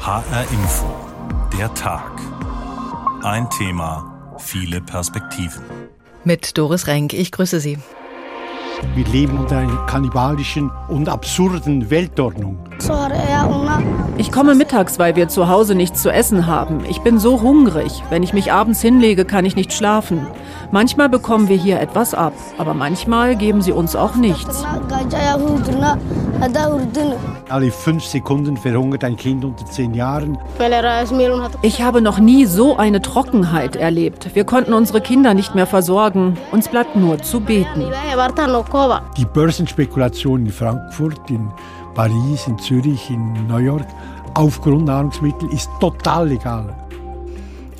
HR Info. Der Tag. Ein Thema, viele Perspektiven. Mit Doris Renk, ich grüße Sie. Wir leben unter einer kannibalischen und absurden Weltordnung. Ich komme mittags, weil wir zu Hause nichts zu essen haben. Ich bin so hungrig. Wenn ich mich abends hinlege, kann ich nicht schlafen. Manchmal bekommen wir hier etwas ab, aber manchmal geben sie uns auch nichts. Alle fünf Sekunden verhungert ein Kind unter zehn Jahren. Ich habe noch nie so eine Trockenheit erlebt. Wir konnten unsere Kinder nicht mehr versorgen. Uns bleibt nur zu beten. Die Börsenspekulation in Frankfurt, in Paris, in Zürich, in New York auf Grundnahrungsmittel ist total legal.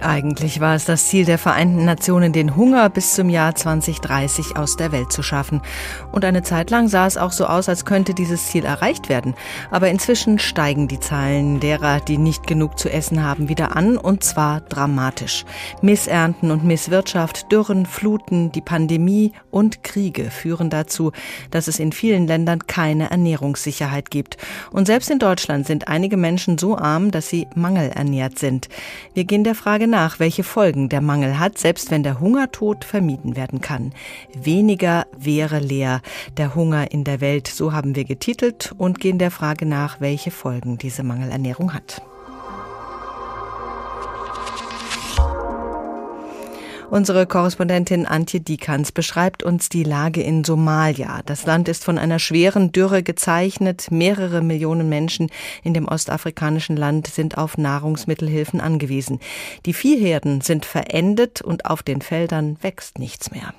Eigentlich war es das Ziel der Vereinten Nationen, den Hunger bis zum Jahr 2030 aus der Welt zu schaffen. Und eine Zeit lang sah es auch so aus, als könnte dieses Ziel erreicht werden. Aber inzwischen steigen die Zahlen derer, die nicht genug zu essen haben, wieder an, und zwar dramatisch. Missernten und Misswirtschaft, Dürren, Fluten, die Pandemie und Kriege führen dazu, dass es in vielen Ländern keine Ernährungssicherheit gibt. Und selbst in Deutschland sind einige Menschen so arm, dass sie mangelernährt sind. Wir gehen der Frage nach, welche Folgen der Mangel hat, selbst wenn der Hungertod vermieden werden kann. Weniger wäre leer. Der Hunger in der Welt, so haben wir getitelt und gehen der Frage nach, welche Folgen diese Mangelernährung hat. Unsere Korrespondentin Antje Dikans beschreibt uns die Lage in Somalia. Das Land ist von einer schweren Dürre gezeichnet. Mehrere Millionen Menschen in dem ostafrikanischen Land sind auf Nahrungsmittelhilfen angewiesen. Die Viehherden sind verendet und auf den Feldern wächst nichts mehr.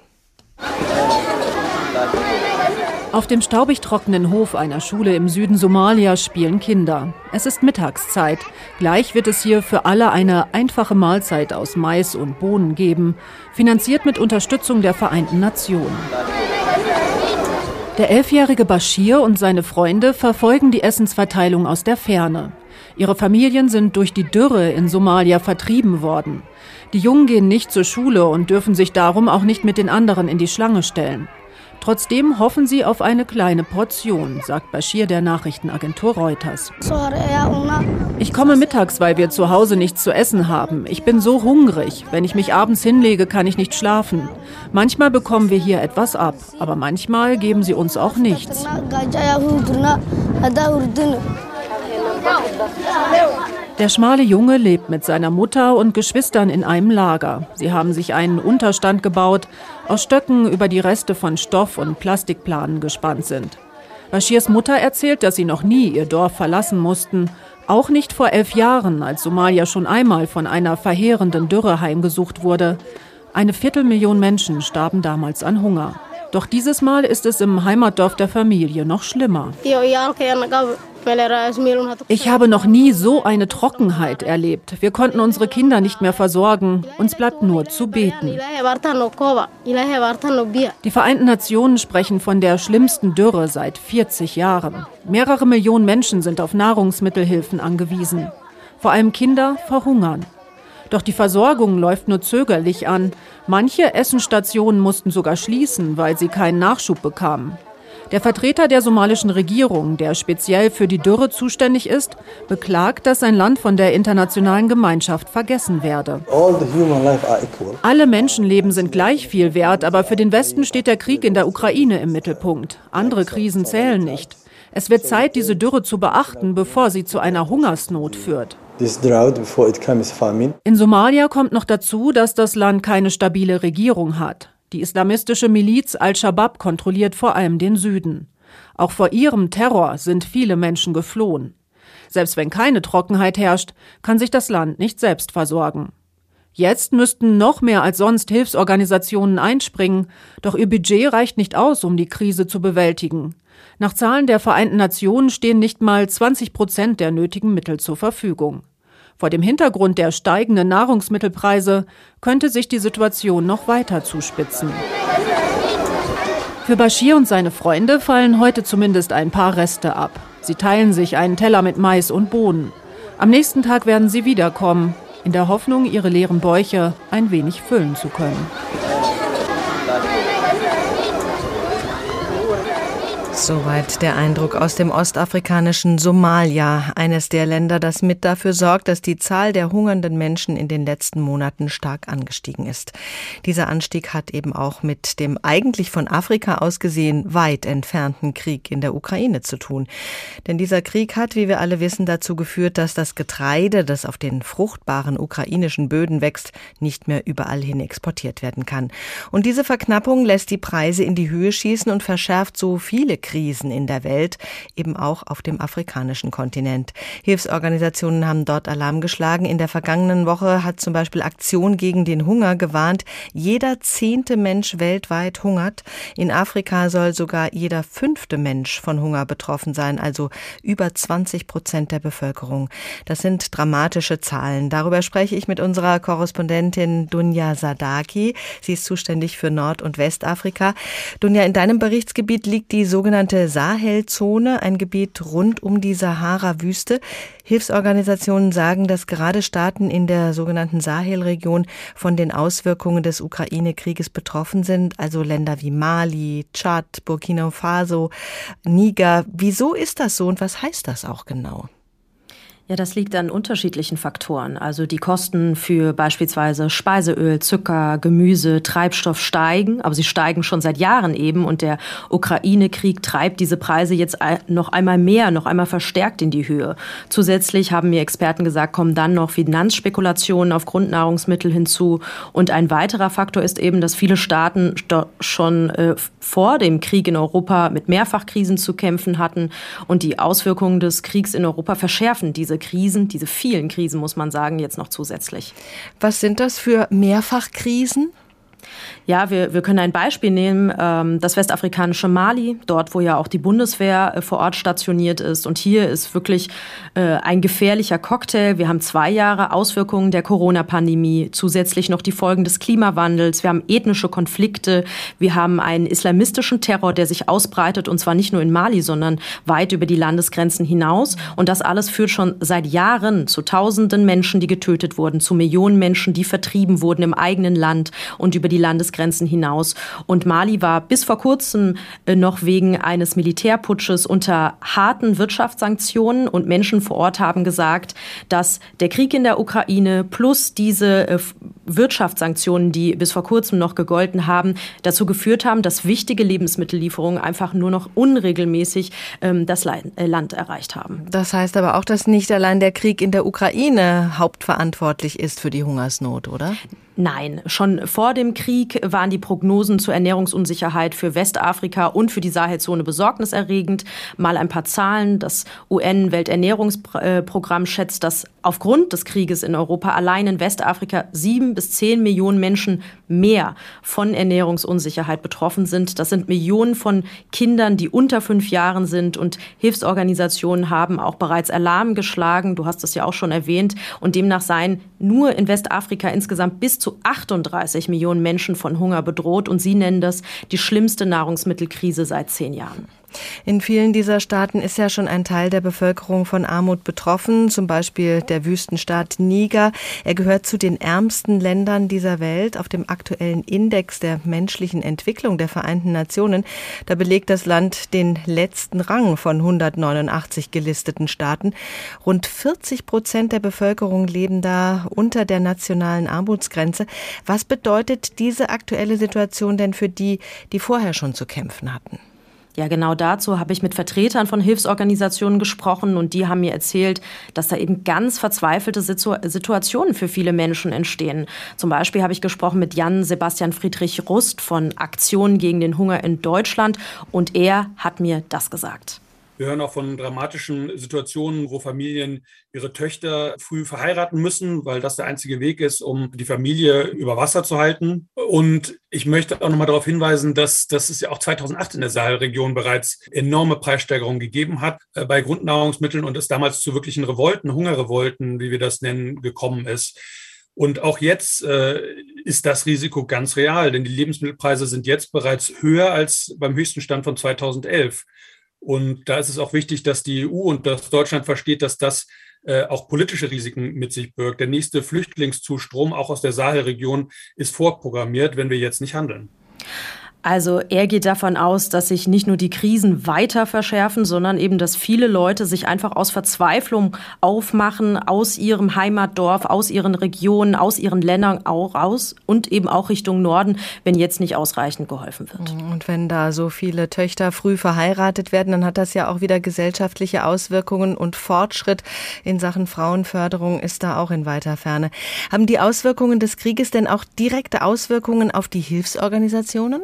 Auf dem staubig trockenen Hof einer Schule im Süden Somalias spielen Kinder. Es ist Mittagszeit. Gleich wird es hier für alle eine einfache Mahlzeit aus Mais und Bohnen geben, finanziert mit Unterstützung der Vereinten Nationen. Der elfjährige Bashir und seine Freunde verfolgen die Essensverteilung aus der Ferne. Ihre Familien sind durch die Dürre in Somalia vertrieben worden. Die Jungen gehen nicht zur Schule und dürfen sich darum auch nicht mit den anderen in die Schlange stellen. Trotzdem hoffen sie auf eine kleine Portion, sagt Bashir der Nachrichtenagentur Reuters. Ich komme mittags, weil wir zu Hause nichts zu essen haben. Ich bin so hungrig. Wenn ich mich abends hinlege, kann ich nicht schlafen. Manchmal bekommen wir hier etwas ab, aber manchmal geben sie uns auch nichts. Der schmale Junge lebt mit seiner Mutter und Geschwistern in einem Lager. Sie haben sich einen Unterstand gebaut, aus Stöcken über die Reste von Stoff und Plastikplanen gespannt sind. Bashirs Mutter erzählt, dass sie noch nie ihr Dorf verlassen mussten, auch nicht vor elf Jahren, als Somalia schon einmal von einer verheerenden Dürre heimgesucht wurde. Eine Viertelmillion Menschen starben damals an Hunger. Doch dieses Mal ist es im Heimatdorf der Familie noch schlimmer. Ich habe noch nie so eine Trockenheit erlebt. Wir konnten unsere Kinder nicht mehr versorgen. Uns bleibt nur zu beten. Die Vereinten Nationen sprechen von der schlimmsten Dürre seit 40 Jahren. Mehrere Millionen Menschen sind auf Nahrungsmittelhilfen angewiesen. Vor allem Kinder verhungern. Doch die Versorgung läuft nur zögerlich an. Manche Essenstationen mussten sogar schließen, weil sie keinen Nachschub bekamen. Der Vertreter der somalischen Regierung, der speziell für die Dürre zuständig ist, beklagt, dass sein Land von der internationalen Gemeinschaft vergessen werde. Alle Menschenleben sind gleich viel wert, aber für den Westen steht der Krieg in der Ukraine im Mittelpunkt. Andere Krisen zählen nicht. Es wird Zeit, diese Dürre zu beachten, bevor sie zu einer Hungersnot führt. In Somalia kommt noch dazu, dass das Land keine stabile Regierung hat. Die islamistische Miliz Al-Shabaab kontrolliert vor allem den Süden. Auch vor ihrem Terror sind viele Menschen geflohen. Selbst wenn keine Trockenheit herrscht, kann sich das Land nicht selbst versorgen. Jetzt müssten noch mehr als sonst Hilfsorganisationen einspringen, doch ihr Budget reicht nicht aus, um die Krise zu bewältigen. Nach Zahlen der Vereinten Nationen stehen nicht mal 20 Prozent der nötigen Mittel zur Verfügung. Vor dem Hintergrund der steigenden Nahrungsmittelpreise könnte sich die Situation noch weiter zuspitzen. Für Bashir und seine Freunde fallen heute zumindest ein paar Reste ab. Sie teilen sich einen Teller mit Mais und Bohnen. Am nächsten Tag werden sie wiederkommen, in der Hoffnung, ihre leeren Bäuche ein wenig füllen zu können. Soweit der Eindruck aus dem ostafrikanischen Somalia, eines der Länder, das mit dafür sorgt, dass die Zahl der hungernden Menschen in den letzten Monaten stark angestiegen ist. Dieser Anstieg hat eben auch mit dem eigentlich von Afrika aus gesehen weit entfernten Krieg in der Ukraine zu tun. Denn dieser Krieg hat, wie wir alle wissen, dazu geführt, dass das Getreide, das auf den fruchtbaren ukrainischen Böden wächst, nicht mehr überall hin exportiert werden kann. Und diese Verknappung lässt die Preise in die Höhe schießen und verschärft so viele Krisen in der Welt, eben auch auf dem afrikanischen Kontinent. Hilfsorganisationen haben dort Alarm geschlagen. In der vergangenen Woche hat zum Beispiel Aktion gegen den Hunger gewarnt. Jeder zehnte Mensch weltweit hungert. In Afrika soll sogar jeder fünfte Mensch von Hunger betroffen sein, also über 20 Prozent der Bevölkerung. Das sind dramatische Zahlen. Darüber spreche ich mit unserer Korrespondentin Dunja Sadaki. Sie ist zuständig für Nord- und Westafrika. Dunja, in deinem Berichtsgebiet liegt die sogenannte Sahelzone, ein Gebiet rund um die Sahara-Wüste. Hilfsorganisationen sagen, dass gerade Staaten in der sogenannten Sahelregion von den Auswirkungen des Ukraine-Krieges betroffen sind, also Länder wie Mali, Tschad, Burkina Faso, Niger. Wieso ist das so und was heißt das auch genau? Ja, das liegt an unterschiedlichen Faktoren. Also die Kosten für beispielsweise Speiseöl, Zucker, Gemüse, Treibstoff steigen, aber sie steigen schon seit Jahren eben und der Ukraine-Krieg treibt diese Preise jetzt noch einmal mehr, noch einmal verstärkt in die Höhe. Zusätzlich haben mir Experten gesagt, kommen dann noch Finanzspekulationen auf Grundnahrungsmittel hinzu und ein weiterer Faktor ist eben, dass viele Staaten schon äh, vor dem Krieg in Europa mit Mehrfachkrisen zu kämpfen hatten und die Auswirkungen des Kriegs in Europa verschärfen diese Krisen, diese vielen Krisen, muss man sagen, jetzt noch zusätzlich. Was sind das für Mehrfachkrisen? Ja, wir, wir können ein Beispiel nehmen, ähm, das westafrikanische Mali, dort, wo ja auch die Bundeswehr äh, vor Ort stationiert ist. Und hier ist wirklich äh, ein gefährlicher Cocktail. Wir haben zwei Jahre Auswirkungen der Corona-Pandemie, zusätzlich noch die Folgen des Klimawandels. Wir haben ethnische Konflikte, wir haben einen islamistischen Terror, der sich ausbreitet, und zwar nicht nur in Mali, sondern weit über die Landesgrenzen hinaus. Und das alles führt schon seit Jahren zu Tausenden Menschen, die getötet wurden, zu Millionen Menschen, die vertrieben wurden im eigenen Land und über die Landesgrenzen hinaus. Und Mali war bis vor kurzem äh, noch wegen eines Militärputsches unter harten Wirtschaftssanktionen und Menschen vor Ort haben gesagt, dass der Krieg in der Ukraine plus diese äh, Wirtschaftssanktionen, die bis vor kurzem noch gegolten haben, dazu geführt haben, dass wichtige Lebensmittellieferungen einfach nur noch unregelmäßig ähm, das äh, Land erreicht haben. Das heißt aber auch, dass nicht allein der Krieg in der Ukraine hauptverantwortlich ist für die Hungersnot, oder? Nein, schon vor dem Krieg waren die Prognosen zur Ernährungsunsicherheit für Westafrika und für die Sahelzone besorgniserregend. Mal ein paar Zahlen. Das UN-Welternährungsprogramm schätzt, dass aufgrund des Krieges in Europa allein in Westafrika sieben bis zehn Millionen Menschen mehr von Ernährungsunsicherheit betroffen sind. Das sind Millionen von Kindern, die unter fünf Jahren sind und Hilfsorganisationen haben auch bereits Alarm geschlagen. Du hast es ja auch schon erwähnt. Und demnach seien nur in Westafrika insgesamt bis zu 38 Millionen Menschen von Hunger bedroht und sie nennen das die schlimmste Nahrungsmittelkrise seit zehn Jahren. In vielen dieser Staaten ist ja schon ein Teil der Bevölkerung von Armut betroffen, zum Beispiel der Wüstenstaat Niger. Er gehört zu den ärmsten Ländern dieser Welt. Auf dem aktuellen Index der menschlichen Entwicklung der Vereinten Nationen, da belegt das Land den letzten Rang von 189 gelisteten Staaten. Rund 40 Prozent der Bevölkerung leben da unter der nationalen Armutsgrenze. Was bedeutet diese aktuelle Situation denn für die, die vorher schon zu kämpfen hatten? Ja, genau dazu habe ich mit Vertretern von Hilfsorganisationen gesprochen und die haben mir erzählt, dass da eben ganz verzweifelte Situ Situationen für viele Menschen entstehen. Zum Beispiel habe ich gesprochen mit Jan Sebastian Friedrich Rust von Aktionen gegen den Hunger in Deutschland und er hat mir das gesagt. Wir hören auch von dramatischen Situationen, wo Familien ihre Töchter früh verheiraten müssen, weil das der einzige Weg ist, um die Familie über Wasser zu halten. Und ich möchte auch nochmal darauf hinweisen, dass, dass es ja auch 2008 in der Sahelregion bereits enorme Preissteigerungen gegeben hat äh, bei Grundnahrungsmitteln und es damals zu wirklichen Revolten, Hungerrevolten, wie wir das nennen, gekommen ist. Und auch jetzt äh, ist das Risiko ganz real, denn die Lebensmittelpreise sind jetzt bereits höher als beim höchsten Stand von 2011. Und da ist es auch wichtig, dass die EU und dass Deutschland versteht, dass das äh, auch politische Risiken mit sich birgt. Der nächste Flüchtlingszustrom, auch aus der Sahelregion, ist vorprogrammiert, wenn wir jetzt nicht handeln. Also er geht davon aus, dass sich nicht nur die Krisen weiter verschärfen, sondern eben, dass viele Leute sich einfach aus Verzweiflung aufmachen, aus ihrem Heimatdorf, aus ihren Regionen, aus ihren Ländern auch raus und eben auch Richtung Norden, wenn jetzt nicht ausreichend geholfen wird. Und wenn da so viele Töchter früh verheiratet werden, dann hat das ja auch wieder gesellschaftliche Auswirkungen und Fortschritt in Sachen Frauenförderung ist da auch in weiter Ferne. Haben die Auswirkungen des Krieges denn auch direkte Auswirkungen auf die Hilfsorganisationen?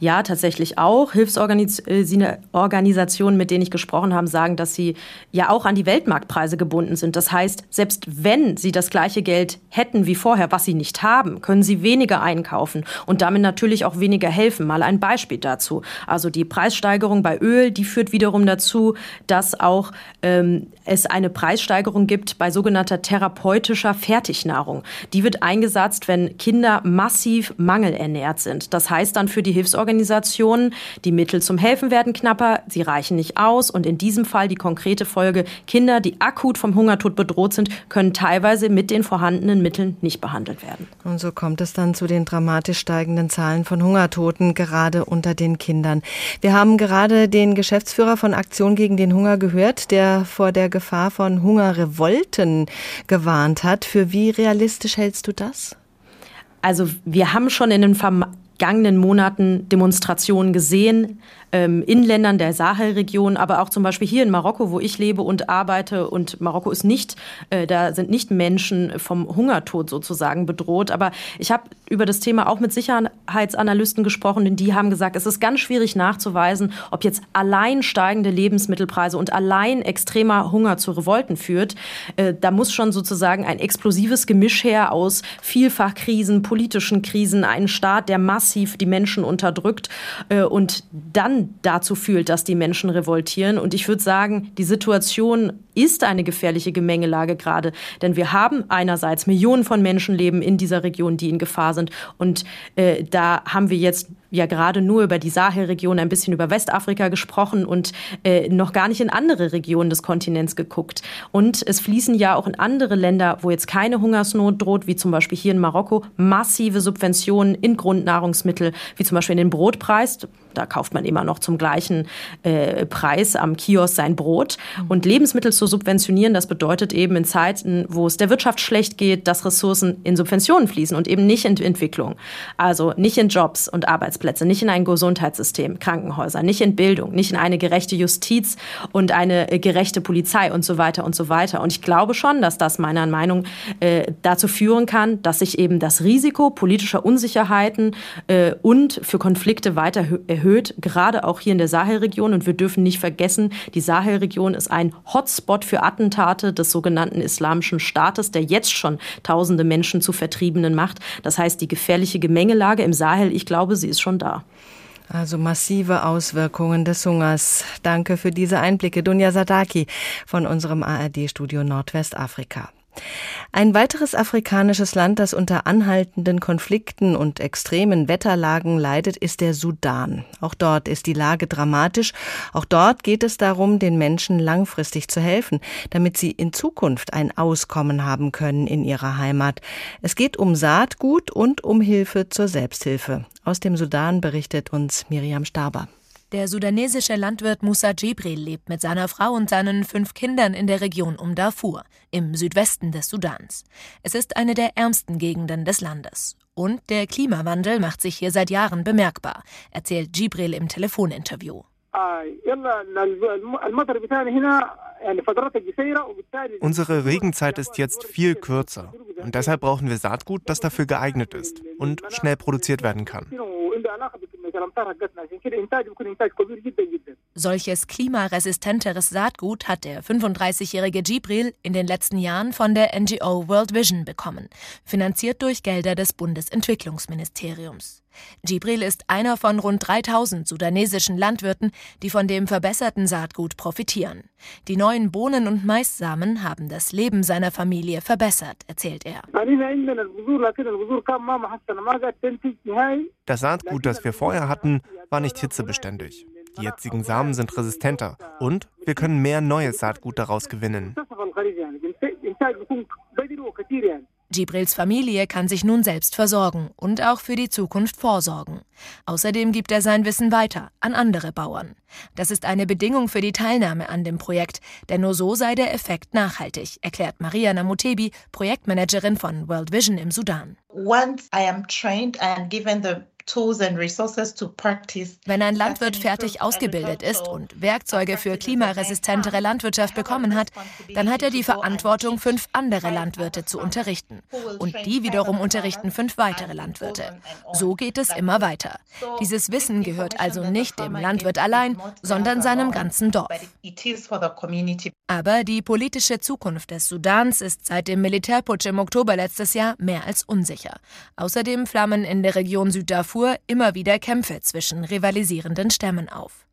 Ja, tatsächlich auch. Hilfsorganisationen, mit denen ich gesprochen habe, sagen, dass sie ja auch an die Weltmarktpreise gebunden sind. Das heißt, selbst wenn sie das gleiche Geld hätten wie vorher, was sie nicht haben, können sie weniger einkaufen und damit natürlich auch weniger helfen. Mal ein Beispiel dazu. Also die Preissteigerung bei Öl, die führt wiederum dazu, dass auch ähm, es eine Preissteigerung gibt bei sogenannter therapeutischer Fertignahrung. Die wird eingesetzt, wenn Kinder massiv mangelernährt sind. Das heißt dann für die Hilfsorganisationen, die Mittel zum Helfen werden knapper, sie reichen nicht aus und in diesem Fall die konkrete Folge, Kinder, die akut vom Hungertod bedroht sind, können teilweise mit den vorhandenen Mitteln nicht behandelt werden. Und so kommt es dann zu den dramatisch steigenden Zahlen von Hungertoten, gerade unter den Kindern. Wir haben gerade den Geschäftsführer von Aktion gegen den Hunger gehört, der vor der Gefahr von Hungerrevolten gewarnt hat. Für wie realistisch hältst du das? Also wir haben schon in den vergangenen Monaten Demonstrationen gesehen, ähm, in Ländern der Sahelregion, aber auch zum Beispiel hier in Marokko, wo ich lebe und arbeite. Und Marokko ist nicht, äh, da sind nicht Menschen vom Hungertod sozusagen bedroht. Aber ich habe über das Thema auch mit Sicherheitsanalysten gesprochen, denn die haben gesagt, es ist ganz schwierig nachzuweisen, ob jetzt allein steigende Lebensmittelpreise und allein extremer Hunger zu Revolten führt. Äh, da muss schon sozusagen ein explosives Gemisch her aus Vielfachkrisen, politischen Krisen, einen Staat, der massiv die Menschen unterdrückt äh, und dann dazu fühlt, dass die Menschen revoltieren. Und ich würde sagen, die Situation ist eine gefährliche Gemengelage gerade. Denn wir haben einerseits Millionen von Menschen leben in dieser Region, die in Gefahr sind. Und äh, da haben wir jetzt ja gerade nur über die Sahelregion, ein bisschen über Westafrika gesprochen und äh, noch gar nicht in andere Regionen des Kontinents geguckt. Und es fließen ja auch in andere Länder, wo jetzt keine Hungersnot droht, wie zum Beispiel hier in Marokko, massive Subventionen in Grundnahrungsmittel, wie zum Beispiel in den Brotpreis. Da kauft man immer noch zum gleichen äh, Preis am Kiosk sein Brot. Und Lebensmittel zu subventionieren, das bedeutet eben in Zeiten, wo es der Wirtschaft schlecht geht, dass Ressourcen in Subventionen fließen und eben nicht in Entwicklung. Also nicht in Jobs und Arbeitsplätze, nicht in ein Gesundheitssystem, Krankenhäuser, nicht in Bildung, nicht in eine gerechte Justiz und eine äh, gerechte Polizei und so weiter und so weiter. Und ich glaube schon, dass das meiner Meinung äh, dazu führen kann, dass sich eben das Risiko politischer Unsicherheiten äh, und für Konflikte weiter erhöht erhöht, gerade auch hier in der Sahelregion. Und wir dürfen nicht vergessen, die Sahelregion ist ein Hotspot für Attentate des sogenannten Islamischen Staates, der jetzt schon tausende Menschen zu Vertriebenen macht. Das heißt, die gefährliche Gemengelage im Sahel, ich glaube, sie ist schon da. Also massive Auswirkungen des Hungers. Danke für diese Einblicke, Dunja Sadaki von unserem ARD-Studio Nordwestafrika. Ein weiteres afrikanisches Land, das unter anhaltenden Konflikten und extremen Wetterlagen leidet, ist der Sudan. Auch dort ist die Lage dramatisch. Auch dort geht es darum, den Menschen langfristig zu helfen, damit sie in Zukunft ein Auskommen haben können in ihrer Heimat. Es geht um Saatgut und um Hilfe zur Selbsthilfe. Aus dem Sudan berichtet uns Miriam Staber. Der sudanesische Landwirt Musa Jibril lebt mit seiner Frau und seinen fünf Kindern in der Region um Darfur, im Südwesten des Sudans. Es ist eine der ärmsten Gegenden des Landes. Und der Klimawandel macht sich hier seit Jahren bemerkbar, erzählt Jibril im Telefoninterview. Unsere Regenzeit ist jetzt viel kürzer und deshalb brauchen wir Saatgut, das dafür geeignet ist und schnell produziert werden kann. Solches klimaresistenteres Saatgut hat der 35-jährige Gibril in den letzten Jahren von der NGO World Vision bekommen, finanziert durch Gelder des Bundesentwicklungsministeriums. Gibril ist einer von rund 3000 sudanesischen Landwirten, die von dem verbesserten Saatgut profitieren. Die neuen Bohnen und Maissamen haben das Leben seiner Familie verbessert, erzählt er. Das Saatgut, das wir vorher hatten, war nicht hitzebeständig. Die jetzigen Samen sind resistenter und wir können mehr neues Saatgut daraus gewinnen. Gibrils Familie kann sich nun selbst versorgen und auch für die Zukunft vorsorgen. Außerdem gibt er sein Wissen weiter an andere Bauern. Das ist eine Bedingung für die Teilnahme an dem Projekt, denn nur so sei der Effekt nachhaltig, erklärt Maria Namutebi, Projektmanagerin von World Vision im Sudan. Once I am trained and given the wenn ein Landwirt fertig ausgebildet ist und Werkzeuge für klimaresistentere Landwirtschaft bekommen hat, dann hat er die Verantwortung, fünf andere Landwirte zu unterrichten. Und die wiederum unterrichten fünf weitere Landwirte. So geht es immer weiter. Dieses Wissen gehört also nicht dem Landwirt allein, sondern seinem ganzen Dorf. Aber die politische Zukunft des Sudans ist seit dem Militärputsch im Oktober letztes Jahr mehr als unsicher. Außerdem flammen in der Region Süddarfur immer wieder Kämpfe zwischen rivalisierenden Stämmen auf.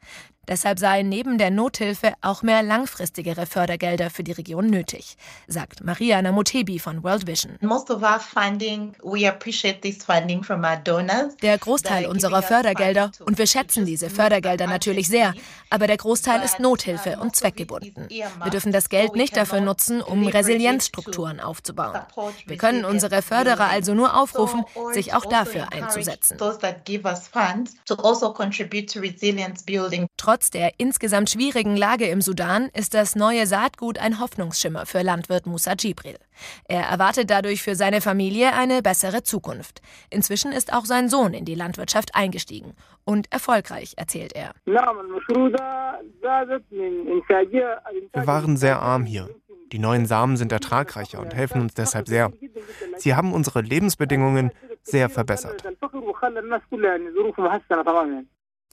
Deshalb seien neben der Nothilfe auch mehr langfristigere Fördergelder für die Region nötig, sagt Maria Namutebi von World Vision. Der Großteil unserer Fördergelder, und wir schätzen diese Fördergelder natürlich sehr, aber der Großteil ist Nothilfe und zweckgebunden. Wir dürfen das Geld nicht dafür nutzen, um Resilienzstrukturen aufzubauen. Wir können unsere Förderer also nur aufrufen, sich auch dafür einzusetzen. Trotz der insgesamt schwierigen Lage im Sudan ist das neue Saatgut ein Hoffnungsschimmer für Landwirt Musa Jibril. Er erwartet dadurch für seine Familie eine bessere Zukunft. Inzwischen ist auch sein Sohn in die Landwirtschaft eingestiegen. Und erfolgreich, erzählt er. Wir waren sehr arm hier. Die neuen Samen sind ertragreicher und helfen uns deshalb sehr. Sie haben unsere Lebensbedingungen sehr verbessert.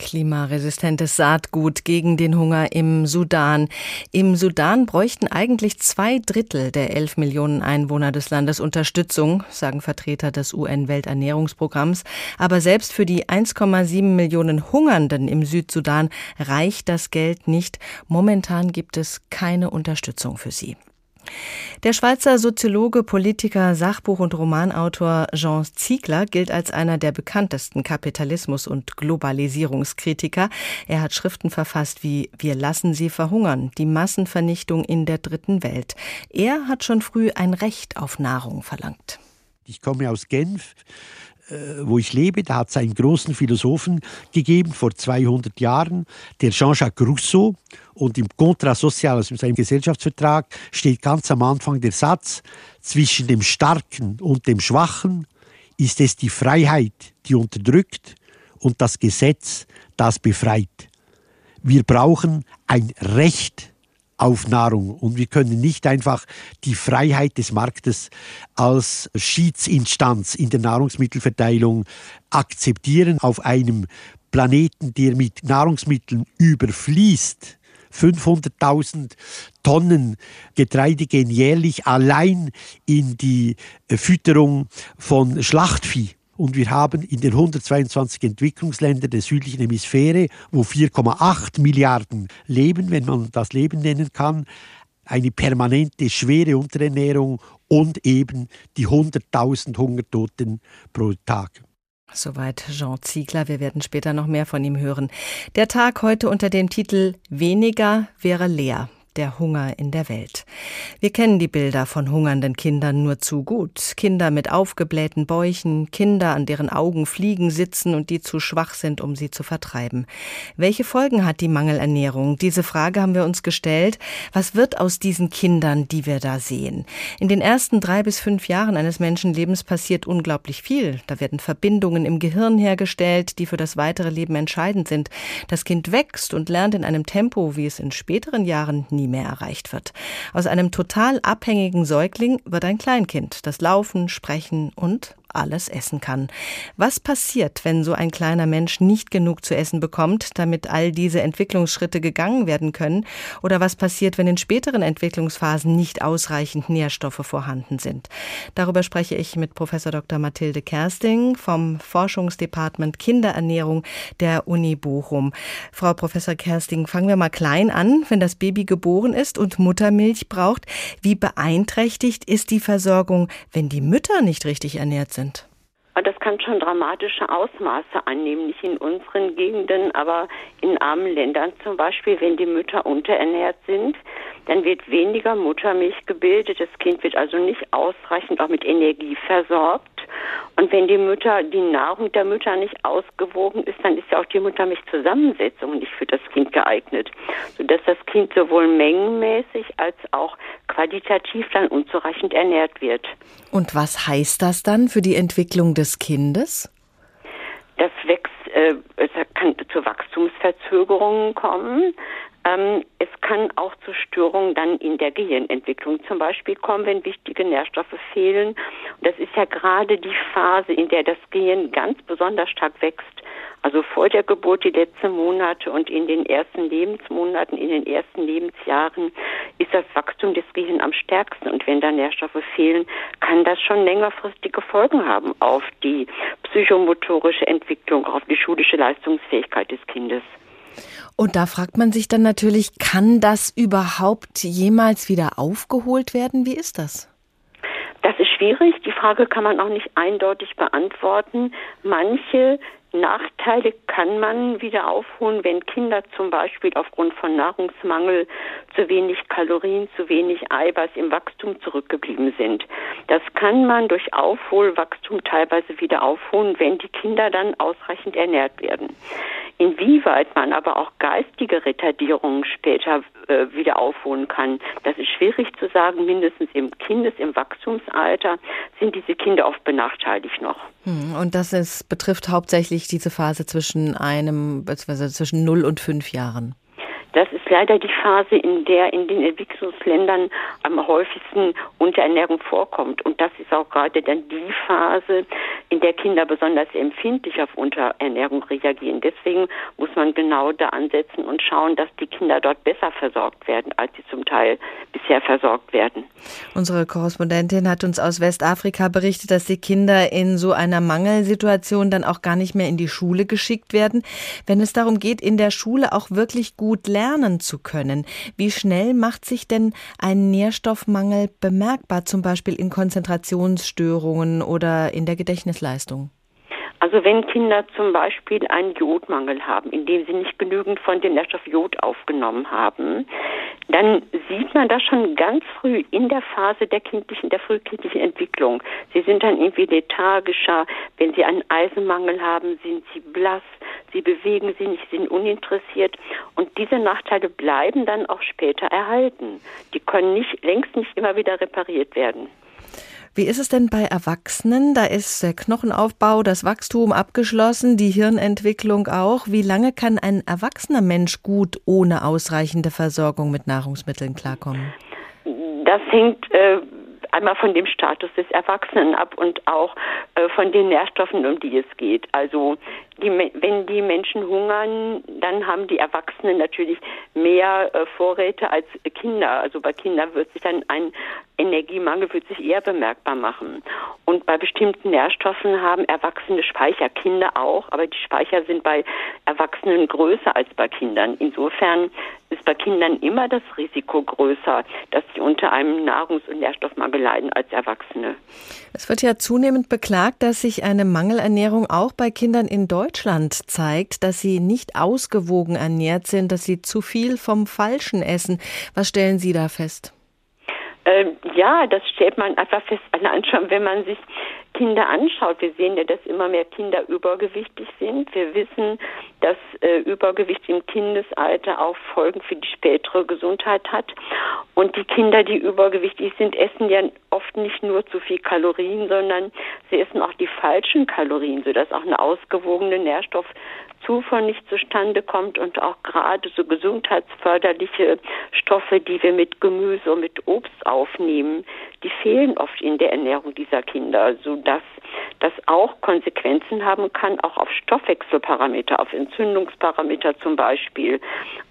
Klimaresistentes Saatgut gegen den Hunger im Sudan. Im Sudan bräuchten eigentlich zwei Drittel der elf Millionen Einwohner des Landes Unterstützung, sagen Vertreter des UN-Welternährungsprogramms. Aber selbst für die 1,7 Millionen Hungernden im Südsudan reicht das Geld nicht. Momentan gibt es keine Unterstützung für sie. Der Schweizer Soziologe, Politiker, Sachbuch- und Romanautor Jean Ziegler gilt als einer der bekanntesten Kapitalismus- und Globalisierungskritiker. Er hat Schriften verfasst wie Wir lassen sie verhungern, die Massenvernichtung in der dritten Welt. Er hat schon früh ein Recht auf Nahrung verlangt. Ich komme aus Genf wo ich lebe, da hat es einen großen Philosophen gegeben vor 200 Jahren, der Jean-Jacques Rousseau. Und im Contra Social, also in seinem Gesellschaftsvertrag, steht ganz am Anfang der Satz, zwischen dem Starken und dem Schwachen ist es die Freiheit, die unterdrückt und das Gesetz, das befreit. Wir brauchen ein Recht auf Nahrung. Und wir können nicht einfach die Freiheit des Marktes als Schiedsinstanz in der Nahrungsmittelverteilung akzeptieren auf einem Planeten, der mit Nahrungsmitteln überfließt. 500.000 Tonnen Getreide gehen jährlich allein in die Fütterung von Schlachtvieh. Und wir haben in den 122 Entwicklungsländern der südlichen Hemisphäre, wo 4,8 Milliarden leben, wenn man das Leben nennen kann, eine permanente schwere Unterernährung und eben die 100.000 Hungertoten pro Tag. Soweit Jean Ziegler. Wir werden später noch mehr von ihm hören. Der Tag heute unter dem Titel Weniger wäre leer der Hunger in der Welt. Wir kennen die Bilder von hungernden Kindern nur zu gut. Kinder mit aufgeblähten Bäuchen, Kinder, an deren Augen Fliegen sitzen und die zu schwach sind, um sie zu vertreiben. Welche Folgen hat die Mangelernährung? Diese Frage haben wir uns gestellt. Was wird aus diesen Kindern, die wir da sehen? In den ersten drei bis fünf Jahren eines Menschenlebens passiert unglaublich viel. Da werden Verbindungen im Gehirn hergestellt, die für das weitere Leben entscheidend sind. Das Kind wächst und lernt in einem Tempo, wie es in späteren Jahren nie nie mehr erreicht wird. Aus einem total abhängigen Säugling wird ein Kleinkind, das laufen, sprechen und alles essen kann. Was passiert, wenn so ein kleiner Mensch nicht genug zu essen bekommt, damit all diese Entwicklungsschritte gegangen werden können? Oder was passiert, wenn in späteren Entwicklungsphasen nicht ausreichend Nährstoffe vorhanden sind? Darüber spreche ich mit Professor Dr. Mathilde Kersting vom Forschungsdepartement Kinderernährung der Uni Bochum. Frau Professor Kersting, fangen wir mal klein an. Wenn das Baby geboren ist und Muttermilch braucht, wie beeinträchtigt ist die Versorgung, wenn die Mütter nicht richtig ernährt sind? Sind? Das kann schon dramatische Ausmaße annehmen, nicht in unseren Gegenden, aber in armen Ländern zum Beispiel, wenn die Mütter unterernährt sind, dann wird weniger Muttermilch gebildet. Das Kind wird also nicht ausreichend auch mit Energie versorgt. Und wenn die Mütter, die Nahrung der Mütter nicht ausgewogen ist, dann ist ja auch die Muttermilchzusammensetzung nicht für das Kind geeignet, sodass das Kind sowohl mengenmäßig als auch qualitativ dann unzureichend ernährt wird. Und was heißt das dann für die Entwicklung des Kindes? Das wächst, äh, es kann zu Wachstumsverzögerungen kommen. Ähm, es kann auch zu Störungen dann in der Gehirnentwicklung zum Beispiel kommen, wenn wichtige Nährstoffe fehlen. Und das ist ja gerade die Phase, in der das Gehirn ganz besonders stark wächst. Also vor der Geburt, die letzten Monate und in den ersten Lebensmonaten, in den ersten Lebensjahren ist das Wachstum des Gehirns am stärksten. Und wenn da Nährstoffe fehlen, kann das schon längerfristige Folgen haben auf die psychomotorische Entwicklung, auf die schulische Leistungsfähigkeit des Kindes. Und da fragt man sich dann natürlich, kann das überhaupt jemals wieder aufgeholt werden? Wie ist das? Das ist schwierig. Die Frage kann man auch nicht eindeutig beantworten. Manche Nachteile kann man wieder aufholen, wenn Kinder zum Beispiel aufgrund von Nahrungsmangel zu wenig Kalorien, zu wenig Eiweiß im Wachstum zurückgeblieben sind. Das kann man durch Aufholwachstum teilweise wieder aufholen, wenn die Kinder dann ausreichend ernährt werden. Inwieweit man aber auch geistige Retardierungen später äh, wieder aufholen kann, das ist schwierig zu sagen. Mindestens im Kindes-, im Wachstumsalter sind diese Kinder oft benachteiligt noch. Hm, und das ist, betrifft hauptsächlich diese Phase zwischen einem, beziehungsweise zwischen 0 und 5 Jahren. Das ist leider die Phase, in der in den Entwicklungsländern am häufigsten Unterernährung vorkommt. Und das ist auch gerade dann die Phase, in der Kinder besonders empfindlich auf Unterernährung reagieren. Deswegen muss man genau da ansetzen und schauen, dass die Kinder dort besser versorgt werden, als sie zum Teil bisher versorgt werden. Unsere Korrespondentin hat uns aus Westafrika berichtet, dass die Kinder in so einer Mangelsituation dann auch gar nicht mehr in die Schule geschickt werden. Wenn es darum geht, in der Schule auch wirklich gut lernen, lernen zu können. Wie schnell macht sich denn ein Nährstoffmangel bemerkbar, zum Beispiel in Konzentrationsstörungen oder in der Gedächtnisleistung? Also wenn Kinder zum Beispiel einen Jodmangel haben, indem sie nicht genügend von dem Nährstoff Jod aufgenommen haben, dann sieht man das schon ganz früh in der Phase der kindlichen, der frühkindlichen Entwicklung. Sie sind dann irgendwie lethargischer. Wenn sie einen Eisenmangel haben, sind sie blass, sie bewegen sich nicht, sind uninteressiert. Und diese Nachteile bleiben dann auch später erhalten. Die können nicht, längst nicht immer wieder repariert werden. Wie ist es denn bei Erwachsenen? Da ist der Knochenaufbau, das Wachstum abgeschlossen, die Hirnentwicklung auch. Wie lange kann ein erwachsener Mensch gut ohne ausreichende Versorgung mit Nahrungsmitteln klarkommen? Das hängt äh, einmal von dem Status des Erwachsenen ab und auch äh, von den Nährstoffen, um die es geht. Also die, wenn die Menschen hungern, dann haben die Erwachsenen natürlich mehr äh, Vorräte als Kinder. Also bei Kindern wird sich dann ein Energiemangel wird sich eher bemerkbar machen. Und bei bestimmten Nährstoffen haben Erwachsene Speicher, Kinder auch, aber die Speicher sind bei Erwachsenen größer als bei Kindern. Insofern ist bei Kindern immer das Risiko größer, dass sie unter einem Nahrungs- und Nährstoffmangel leiden als Erwachsene. Es wird ja zunehmend beklagt, dass sich eine Mangelernährung auch bei Kindern in Deutschland zeigt, dass sie nicht ausgewogen ernährt sind, dass sie zu viel vom Falschen essen. Was stellen Sie da fest? Ähm, ja, das stellt man einfach fest wenn man sich Kinder anschaut. Wir sehen ja, dass immer mehr Kinder übergewichtig sind. Wir wissen, dass äh, Übergewicht im Kindesalter auch Folgen für die spätere Gesundheit hat. Und die Kinder, die übergewichtig sind, essen ja oft nicht nur zu viel Kalorien, sondern sie essen auch die falschen Kalorien, sodass auch eine ausgewogene Nährstoff Zufuhr nicht zustande kommt und auch gerade so gesundheitsförderliche Stoffe, die wir mit Gemüse und mit Obst aufnehmen, die fehlen oft in der Ernährung dieser Kinder, sodass das auch Konsequenzen haben kann, auch auf Stoffwechselparameter, auf Entzündungsparameter zum Beispiel.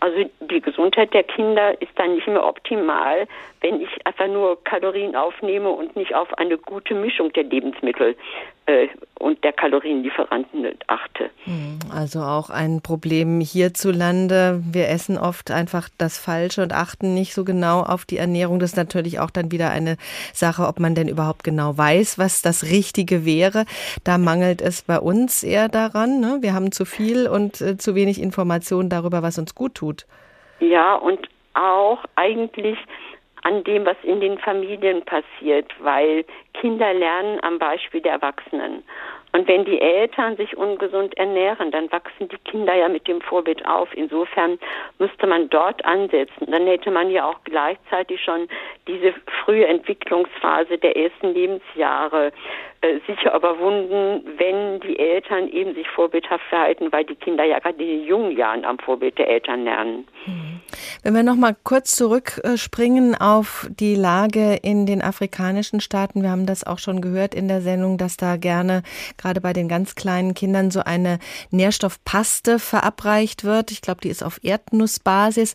Also die Gesundheit der Kinder ist dann nicht mehr optimal, wenn ich einfach nur Kalorien aufnehme und nicht auf eine gute Mischung der Lebensmittel und der Kalorienlieferanten achte. Hm, also auch ein Problem hierzulande. Wir essen oft einfach das Falsche und achten nicht so genau auf die Ernährung. Das ist natürlich auch dann wieder eine Sache, ob man denn überhaupt genau weiß, was das Richtige wäre. Da mangelt es bei uns eher daran. Ne? Wir haben zu viel und äh, zu wenig Informationen darüber, was uns gut tut. Ja, und auch eigentlich an dem, was in den Familien passiert, weil Kinder lernen am Beispiel der Erwachsenen. Und wenn die Eltern sich ungesund ernähren, dann wachsen die Kinder ja mit dem Vorbild auf. Insofern müsste man dort ansetzen. Dann hätte man ja auch gleichzeitig schon diese frühe Entwicklungsphase der ersten Lebensjahre äh, sicher überwunden, wenn die Eltern eben sich vorbildhaft verhalten, weil die Kinder ja gerade in den jungen Jahren am Vorbild der Eltern lernen. Wenn wir noch mal kurz zurückspringen auf die Lage in den afrikanischen Staaten, wir haben das auch schon gehört in der Sendung, dass da gerne gerade bei den ganz kleinen Kindern so eine Nährstoffpaste verabreicht wird. Ich glaube, die ist auf Erdnussbasis.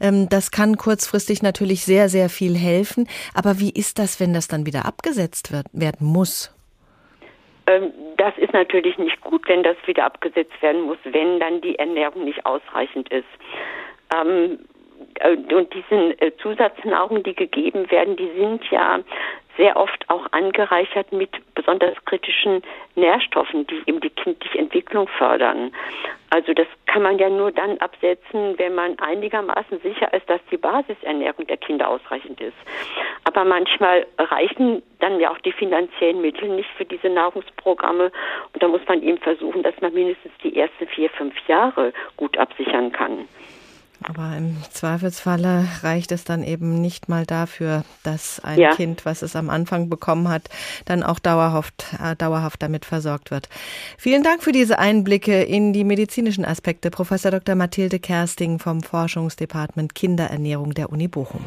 Ähm, das kann kurzfristig natürlich sehr, sehr viel helfen. Aber wie ist das, wenn das dann wieder abgesetzt wird, werden muss? Ähm, das ist natürlich nicht gut, wenn das wieder abgesetzt werden muss, wenn dann die Ernährung nicht ausreichend ist. Ähm, äh, und diese äh, Zusatznahrung, die gegeben werden, die sind ja sehr oft auch angereichert mit besonders kritischen Nährstoffen, die eben die kindliche Entwicklung fördern. Also das kann man ja nur dann absetzen, wenn man einigermaßen sicher ist, dass die Basisernährung der Kinder ausreichend ist. Aber manchmal reichen dann ja auch die finanziellen Mittel nicht für diese Nahrungsprogramme und da muss man eben versuchen, dass man mindestens die ersten vier, fünf Jahre gut absichern kann. Aber im Zweifelsfalle reicht es dann eben nicht mal dafür, dass ein ja. Kind, was es am Anfang bekommen hat, dann auch dauerhaft, äh, dauerhaft damit versorgt wird. Vielen Dank für diese Einblicke in die medizinischen Aspekte, Professor Dr. Mathilde Kersting vom Forschungsdepartement Kinderernährung der Uni Bochum.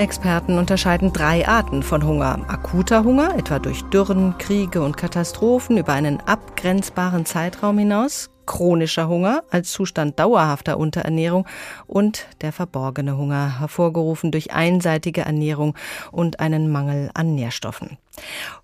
Experten unterscheiden drei Arten von Hunger. Akuter Hunger, etwa durch Dürren, Kriege und Katastrophen über einen abgrenzbaren Zeitraum hinaus chronischer Hunger als Zustand dauerhafter Unterernährung und der verborgene Hunger, hervorgerufen durch einseitige Ernährung und einen Mangel an Nährstoffen.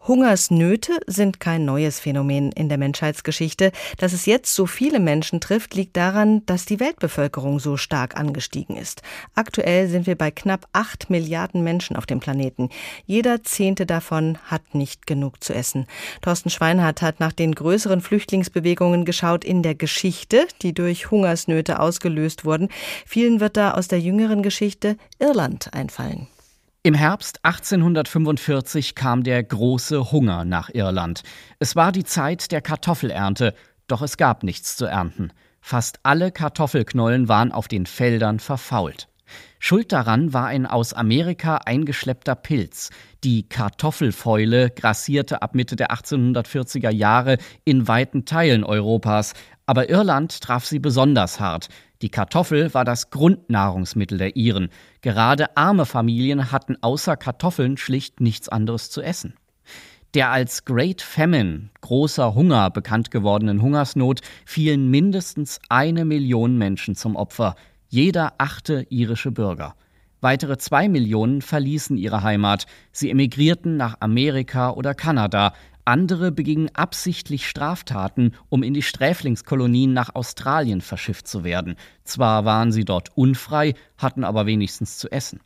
Hungersnöte sind kein neues Phänomen in der Menschheitsgeschichte. Dass es jetzt so viele Menschen trifft, liegt daran, dass die Weltbevölkerung so stark angestiegen ist. Aktuell sind wir bei knapp acht Milliarden Menschen auf dem Planeten. Jeder Zehnte davon hat nicht genug zu essen. Thorsten Schweinhardt hat nach den größeren Flüchtlingsbewegungen geschaut in der Geschichte, die durch Hungersnöte ausgelöst wurden. Vielen wird da aus der jüngeren Geschichte Irland einfallen. Im Herbst 1845 kam der große Hunger nach Irland. Es war die Zeit der Kartoffelernte, doch es gab nichts zu ernten. Fast alle Kartoffelknollen waren auf den Feldern verfault. Schuld daran war ein aus Amerika eingeschleppter Pilz. Die Kartoffelfäule grassierte ab Mitte der 1840er Jahre in weiten Teilen Europas, aber Irland traf sie besonders hart. Die Kartoffel war das Grundnahrungsmittel der Iren. Gerade arme Familien hatten außer Kartoffeln schlicht nichts anderes zu essen. Der als Great Famine, großer Hunger bekannt gewordenen Hungersnot fielen mindestens eine Million Menschen zum Opfer, jeder achte irische Bürger. Weitere zwei Millionen verließen ihre Heimat. Sie emigrierten nach Amerika oder Kanada, andere begingen absichtlich Straftaten, um in die Sträflingskolonien nach Australien verschifft zu werden. Zwar waren sie dort unfrei, hatten aber wenigstens zu essen.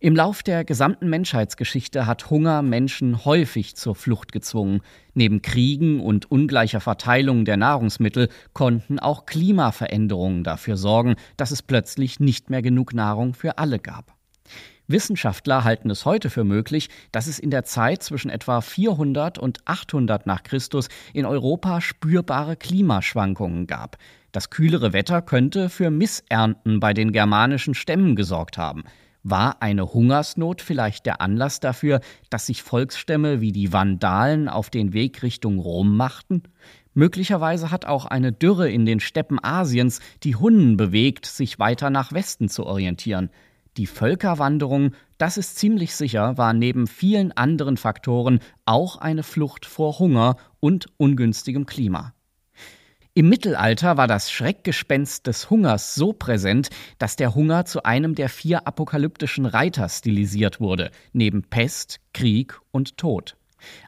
Im Lauf der gesamten Menschheitsgeschichte hat Hunger Menschen häufig zur Flucht gezwungen. Neben Kriegen und ungleicher Verteilung der Nahrungsmittel konnten auch Klimaveränderungen dafür sorgen, dass es plötzlich nicht mehr genug Nahrung für alle gab. Wissenschaftler halten es heute für möglich, dass es in der Zeit zwischen etwa 400 und 800 nach Christus in Europa spürbare Klimaschwankungen gab. Das kühlere Wetter könnte für Missernten bei den germanischen Stämmen gesorgt haben. War eine Hungersnot vielleicht der Anlass dafür, dass sich Volksstämme wie die Vandalen auf den Weg Richtung Rom machten? Möglicherweise hat auch eine Dürre in den Steppen Asiens die Hunnen bewegt, sich weiter nach Westen zu orientieren. Die Völkerwanderung, das ist ziemlich sicher, war neben vielen anderen Faktoren auch eine Flucht vor Hunger und ungünstigem Klima. Im Mittelalter war das Schreckgespenst des Hungers so präsent, dass der Hunger zu einem der vier apokalyptischen Reiter stilisiert wurde, neben Pest, Krieg und Tod.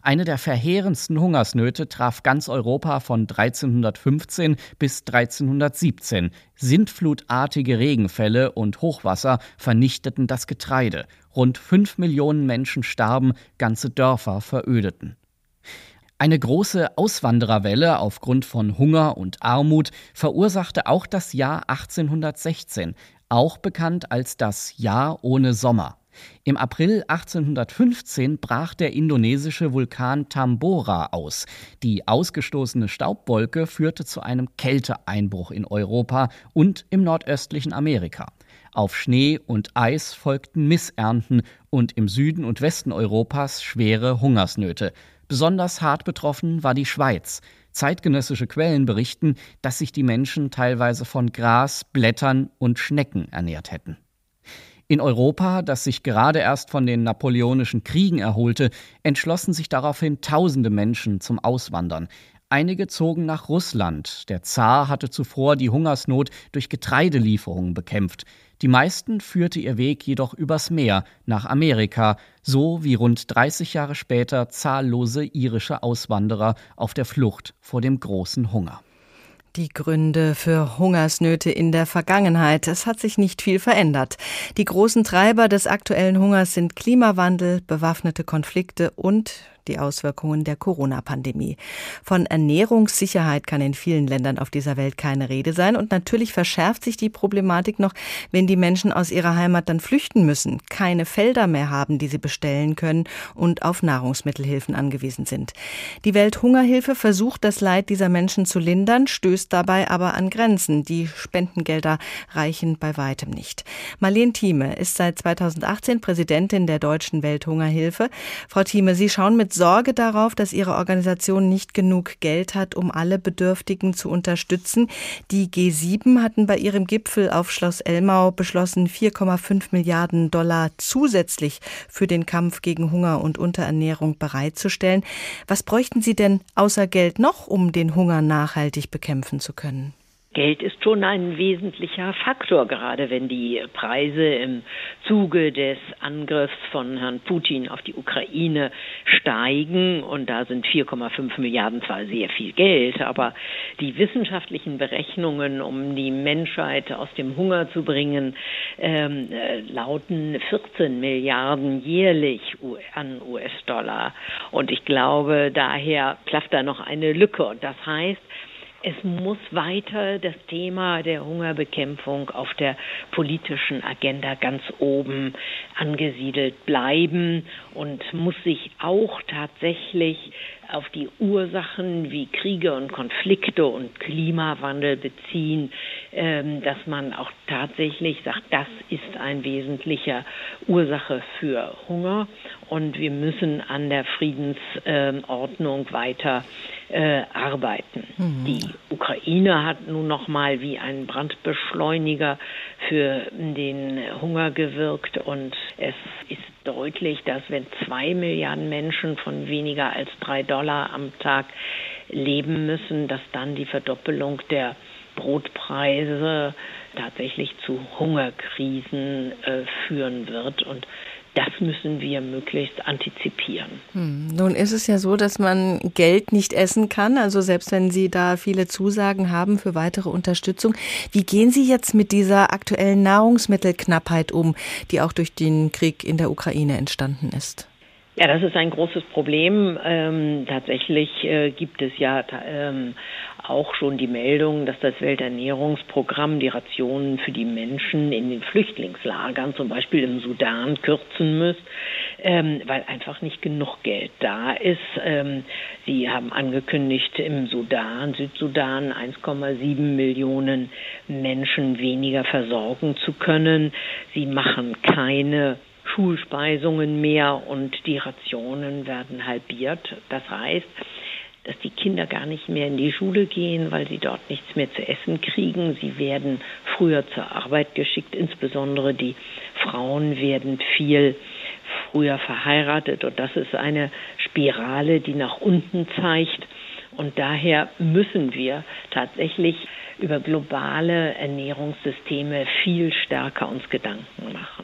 Eine der verheerendsten Hungersnöte traf ganz Europa von 1315 bis 1317. Sintflutartige Regenfälle und Hochwasser vernichteten das Getreide. Rund fünf Millionen Menschen starben, ganze Dörfer verödeten. Eine große Auswandererwelle aufgrund von Hunger und Armut verursachte auch das Jahr 1816, auch bekannt als das Jahr ohne Sommer. Im April 1815 brach der indonesische Vulkan Tambora aus. Die ausgestoßene Staubwolke führte zu einem Kälteeinbruch in Europa und im nordöstlichen Amerika. Auf Schnee und Eis folgten Missernten und im Süden und Westen Europas schwere Hungersnöte. Besonders hart betroffen war die Schweiz. Zeitgenössische Quellen berichten, dass sich die Menschen teilweise von Gras, Blättern und Schnecken ernährt hätten. In Europa, das sich gerade erst von den napoleonischen Kriegen erholte, entschlossen sich daraufhin tausende Menschen zum Auswandern. Einige zogen nach Russland. Der Zar hatte zuvor die Hungersnot durch Getreidelieferungen bekämpft. Die meisten führte ihr Weg jedoch übers Meer nach Amerika, so wie rund 30 Jahre später zahllose irische Auswanderer auf der Flucht vor dem großen Hunger. Die Gründe für Hungersnöte in der Vergangenheit. Es hat sich nicht viel verändert. Die großen Treiber des aktuellen Hungers sind Klimawandel, bewaffnete Konflikte und die Auswirkungen der Corona-Pandemie. Von Ernährungssicherheit kann in vielen Ländern auf dieser Welt keine Rede sein und natürlich verschärft sich die Problematik noch, wenn die Menschen aus ihrer Heimat dann flüchten müssen, keine Felder mehr haben, die sie bestellen können und auf Nahrungsmittelhilfen angewiesen sind. Die Welthungerhilfe versucht, das Leid dieser Menschen zu lindern, stößt dabei aber an Grenzen. Die Spendengelder reichen bei weitem nicht. Marlene Thieme ist seit 2018 Präsidentin der Deutschen Welthungerhilfe. Frau Thieme, Sie schauen mit Sorge darauf, dass ihre Organisation nicht genug Geld hat, um alle Bedürftigen zu unterstützen. Die G7 hatten bei ihrem Gipfel auf Schloss Elmau beschlossen, 4,5 Milliarden Dollar zusätzlich für den Kampf gegen Hunger und Unterernährung bereitzustellen. Was bräuchten Sie denn außer Geld noch, um den Hunger nachhaltig bekämpfen zu können? Geld ist schon ein wesentlicher Faktor, gerade wenn die Preise im Zuge des Angriffs von Herrn Putin auf die Ukraine steigen. Und da sind 4,5 Milliarden zwar sehr viel Geld, aber die wissenschaftlichen Berechnungen, um die Menschheit aus dem Hunger zu bringen, ähm, äh, lauten 14 Milliarden jährlich an US-Dollar. Und ich glaube, daher klafft da noch eine Lücke. Und das heißt, es muss weiter das Thema der Hungerbekämpfung auf der politischen Agenda ganz oben angesiedelt bleiben und muss sich auch tatsächlich auf die Ursachen wie Kriege und Konflikte und Klimawandel beziehen, ähm, dass man auch tatsächlich sagt, das ist ein wesentlicher Ursache für Hunger. Und wir müssen an der Friedensordnung weiter äh, arbeiten. Mhm. Die Ukraine hat nun noch mal wie ein Brandbeschleuniger für den Hunger gewirkt und es ist deutlich, dass wenn zwei Milliarden Menschen von weniger als drei Dollar am Tag leben müssen, dass dann die Verdoppelung der Brotpreise tatsächlich zu Hungerkrisen äh, führen wird. Und das müssen wir möglichst antizipieren. Hm. Nun ist es ja so, dass man Geld nicht essen kann, also selbst wenn Sie da viele Zusagen haben für weitere Unterstützung. Wie gehen Sie jetzt mit dieser aktuellen Nahrungsmittelknappheit um, die auch durch den Krieg in der Ukraine entstanden ist? Ja, das ist ein großes Problem. Ähm, tatsächlich äh, gibt es ja ähm, auch schon die Meldung, dass das Welternährungsprogramm die Rationen für die Menschen in den Flüchtlingslagern, zum Beispiel im Sudan, kürzen muss, ähm, weil einfach nicht genug Geld da ist. Ähm, Sie haben angekündigt, im Sudan, Südsudan, 1,7 Millionen Menschen weniger versorgen zu können. Sie machen keine Schulspeisungen mehr und die Rationen werden halbiert. Das heißt, dass die Kinder gar nicht mehr in die Schule gehen, weil sie dort nichts mehr zu essen kriegen. Sie werden früher zur Arbeit geschickt, insbesondere die Frauen werden viel früher verheiratet und das ist eine Spirale, die nach unten zeigt. und daher müssen wir tatsächlich über globale Ernährungssysteme viel stärker uns Gedanken machen.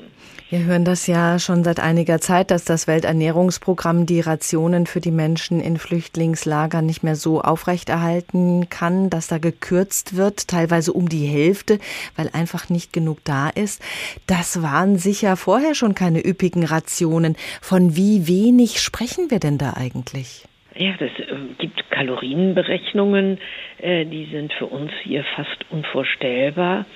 Wir hören das ja schon seit einiger Zeit, dass das Welternährungsprogramm die Rationen für die Menschen in Flüchtlingslagern nicht mehr so aufrechterhalten kann, dass da gekürzt wird, teilweise um die Hälfte, weil einfach nicht genug da ist. Das waren sicher vorher schon keine üppigen Rationen. Von wie wenig sprechen wir denn da eigentlich? Ja, das äh, gibt Kalorienberechnungen, äh, die sind für uns hier fast unvorstellbar.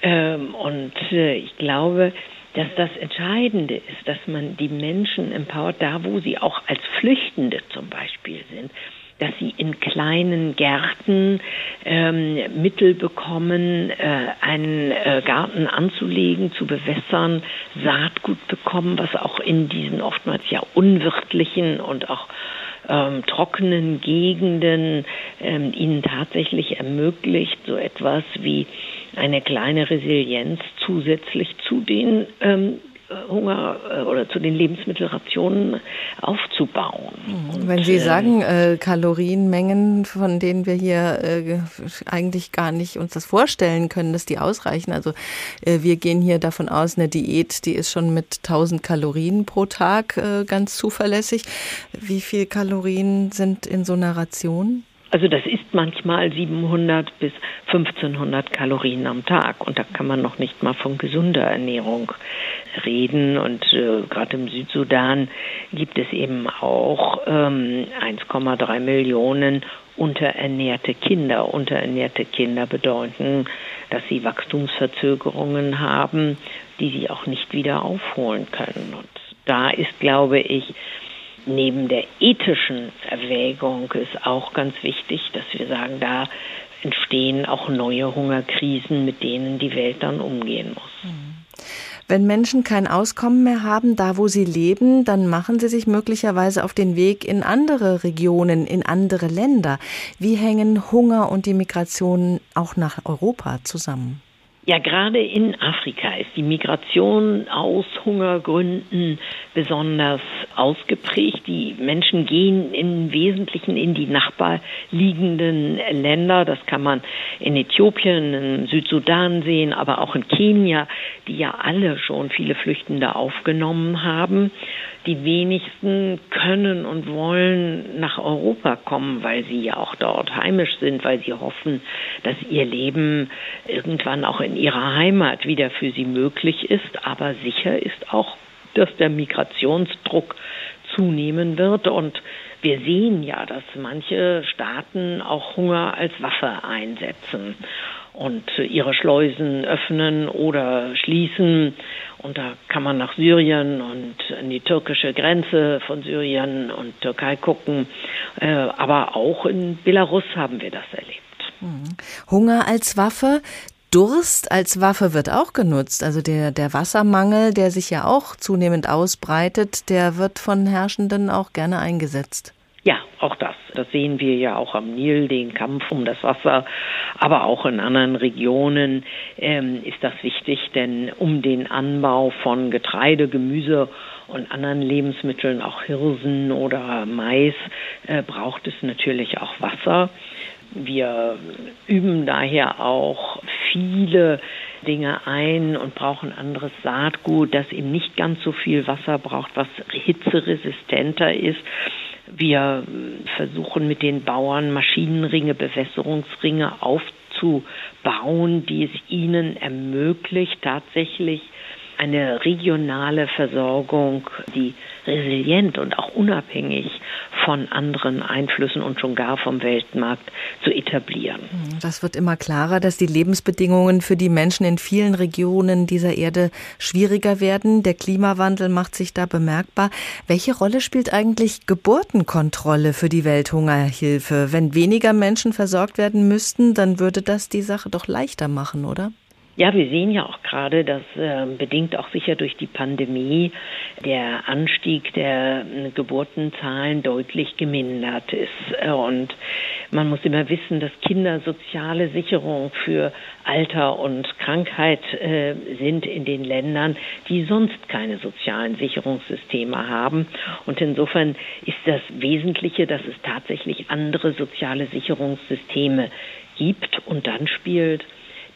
Ähm, und äh, ich glaube, dass das Entscheidende ist, dass man die Menschen empowert, da wo sie auch als Flüchtende zum Beispiel sind, dass sie in kleinen Gärten ähm, Mittel bekommen, äh, einen äh, Garten anzulegen, zu bewässern, Saatgut bekommen, was auch in diesen oftmals ja unwirtlichen und auch ähm, trockenen Gegenden ähm, ihnen tatsächlich ermöglicht, so etwas wie eine kleine Resilienz zusätzlich zu den ähm, Hunger äh, oder zu den Lebensmittelrationen aufzubauen. Mhm. Wenn Sie sagen, äh, Kalorienmengen, von denen wir hier äh, eigentlich gar nicht uns das vorstellen können, dass die ausreichen. Also äh, wir gehen hier davon aus, eine Diät, die ist schon mit 1000 Kalorien pro Tag äh, ganz zuverlässig. Wie viel Kalorien sind in so einer Ration? Also das ist manchmal 700 bis 1500 Kalorien am Tag und da kann man noch nicht mal von gesunder Ernährung reden und äh, gerade im Südsudan gibt es eben auch ähm, 1,3 Millionen unterernährte Kinder. Unterernährte Kinder bedeuten, dass sie Wachstumsverzögerungen haben, die sie auch nicht wieder aufholen können. Und da ist, glaube ich, neben der ethischen Erwägung ist auch ganz wichtig, dass wir sagen, da entstehen auch neue Hungerkrisen, mit denen die Welt dann umgehen muss. Wenn Menschen kein Auskommen mehr haben, da wo sie leben, dann machen sie sich möglicherweise auf den Weg in andere Regionen, in andere Länder. Wie hängen Hunger und die Migration auch nach Europa zusammen? Ja, gerade in Afrika ist die Migration aus Hungergründen besonders ausgeprägt. Die Menschen gehen im Wesentlichen in die nachbarliegenden Länder. Das kann man in Äthiopien, in Südsudan sehen, aber auch in Kenia, die ja alle schon viele Flüchtende aufgenommen haben. Die wenigsten können und wollen nach Europa kommen, weil sie ja auch dort heimisch sind, weil sie hoffen, dass ihr Leben irgendwann auch in ihrer Heimat wieder für sie möglich ist. Aber sicher ist auch, dass der Migrationsdruck zunehmen wird und wir sehen ja, dass manche Staaten auch Hunger als Waffe einsetzen und ihre Schleusen öffnen oder schließen. Und da kann man nach Syrien und an die türkische Grenze von Syrien und Türkei gucken. Äh, aber auch in Belarus haben wir das erlebt. Mhm. Hunger als Waffe. Durst als Waffe wird auch genutzt. Also der, der Wassermangel, der sich ja auch zunehmend ausbreitet, der wird von Herrschenden auch gerne eingesetzt. Ja, auch das. Das sehen wir ja auch am Nil, den Kampf um das Wasser, aber auch in anderen Regionen ähm, ist das wichtig, denn um den Anbau von Getreide, Gemüse und anderen Lebensmitteln, auch Hirsen oder Mais, äh, braucht es natürlich auch Wasser. Wir üben daher auch viele Dinge ein und brauchen anderes Saatgut, das eben nicht ganz so viel Wasser braucht, was hitzeresistenter ist. Wir versuchen mit den Bauern Maschinenringe, Bewässerungsringe aufzubauen, die es ihnen ermöglicht, tatsächlich eine regionale Versorgung, die resilient und auch unabhängig von anderen Einflüssen und schon gar vom Weltmarkt zu etablieren. Das wird immer klarer, dass die Lebensbedingungen für die Menschen in vielen Regionen dieser Erde schwieriger werden. Der Klimawandel macht sich da bemerkbar. Welche Rolle spielt eigentlich Geburtenkontrolle für die Welthungerhilfe? Wenn weniger Menschen versorgt werden müssten, dann würde das die Sache doch leichter machen, oder? Ja, wir sehen ja auch gerade, dass äh, bedingt auch sicher durch die Pandemie der Anstieg der äh, Geburtenzahlen deutlich gemindert ist. Und man muss immer wissen, dass Kinder soziale Sicherung für Alter und Krankheit äh, sind in den Ländern, die sonst keine sozialen Sicherungssysteme haben. Und insofern ist das Wesentliche, dass es tatsächlich andere soziale Sicherungssysteme gibt. Und dann spielt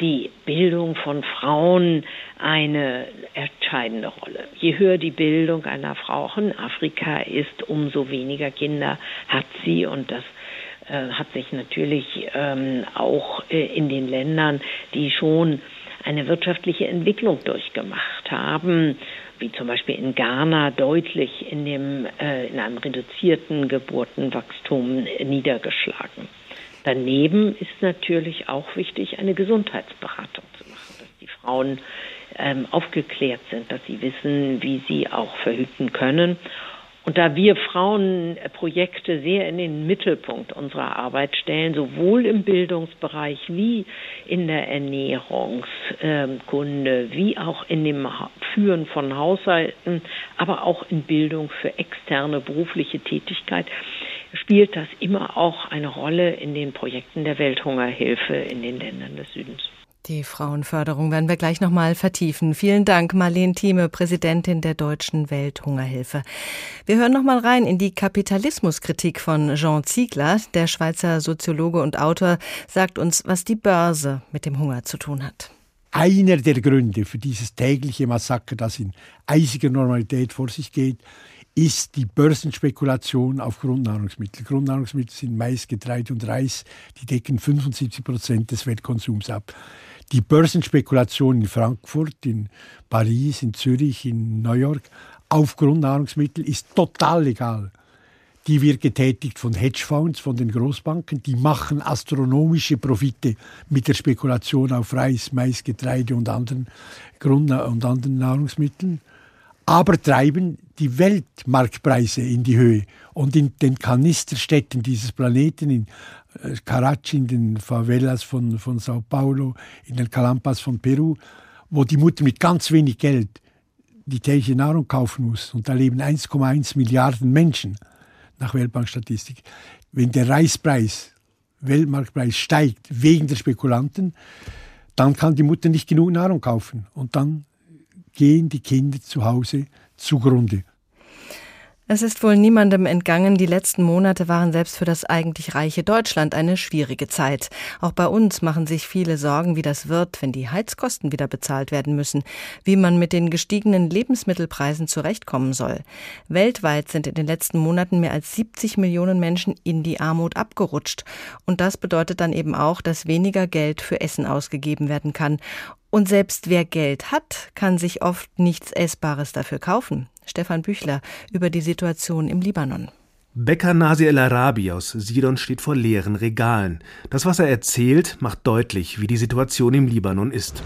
die Bildung von Frauen eine entscheidende Rolle. Je höher die Bildung einer Frau auch in Afrika ist, umso weniger Kinder hat sie und das äh, hat sich natürlich ähm, auch äh, in den Ländern, die schon eine wirtschaftliche Entwicklung durchgemacht haben, wie zum Beispiel in Ghana deutlich in, dem, äh, in einem reduzierten Geburtenwachstum niedergeschlagen. Daneben ist natürlich auch wichtig, eine Gesundheitsberatung zu machen, dass die Frauen ähm, aufgeklärt sind, dass sie wissen, wie sie auch verhüten können. Und da wir Frauenprojekte sehr in den Mittelpunkt unserer Arbeit stellen, sowohl im Bildungsbereich wie in der Ernährungskunde, wie auch in dem Führen von Haushalten, aber auch in Bildung für externe berufliche Tätigkeit, spielt das immer auch eine Rolle in den Projekten der Welthungerhilfe in den Ländern des Südens. Die Frauenförderung werden wir gleich nochmal vertiefen. Vielen Dank, Marlene Thieme, Präsidentin der Deutschen Welthungerhilfe. Wir hören nochmal rein in die Kapitalismuskritik von Jean Ziegler. Der Schweizer Soziologe und Autor sagt uns, was die Börse mit dem Hunger zu tun hat. Einer der Gründe für dieses tägliche Massaker, das in eisiger Normalität vor sich geht, ist die Börsenspekulation auf Grundnahrungsmittel. Grundnahrungsmittel sind Mais, Getreide und Reis, die decken 75 Prozent des Weltkonsums ab. Die Börsenspekulation in Frankfurt, in Paris, in Zürich, in New York auf Grundnahrungsmittel ist total legal. Die wird getätigt von Hedgefonds, von den Großbanken. Die machen astronomische Profite mit der Spekulation auf Reis, Mais, Getreide und anderen, Grund und anderen Nahrungsmitteln aber treiben die Weltmarktpreise in die Höhe. Und in den Kanisterstädten dieses Planeten, in äh, Karachi, in den Favelas von, von Sao Paulo, in den Calampas von Peru, wo die Mutter mit ganz wenig Geld die tägliche Nahrung kaufen muss. Und da leben 1,1 Milliarden Menschen nach Weltbankstatistik. Wenn der Reispreis, Weltmarktpreis steigt wegen der Spekulanten, dann kann die Mutter nicht genug Nahrung kaufen. Und dann gehen die Kinder zu Hause zugrunde. Es ist wohl niemandem entgangen, die letzten Monate waren selbst für das eigentlich reiche Deutschland eine schwierige Zeit. Auch bei uns machen sich viele Sorgen, wie das wird, wenn die Heizkosten wieder bezahlt werden müssen, wie man mit den gestiegenen Lebensmittelpreisen zurechtkommen soll. Weltweit sind in den letzten Monaten mehr als 70 Millionen Menschen in die Armut abgerutscht. Und das bedeutet dann eben auch, dass weniger Geld für Essen ausgegeben werden kann. Und selbst wer Geld hat, kann sich oft nichts Essbares dafür kaufen. Stefan Büchler über die Situation im Libanon. Bäcker Nasi El Arabi aus Sidon steht vor leeren Regalen. Das, was er erzählt, macht deutlich, wie die Situation im Libanon ist.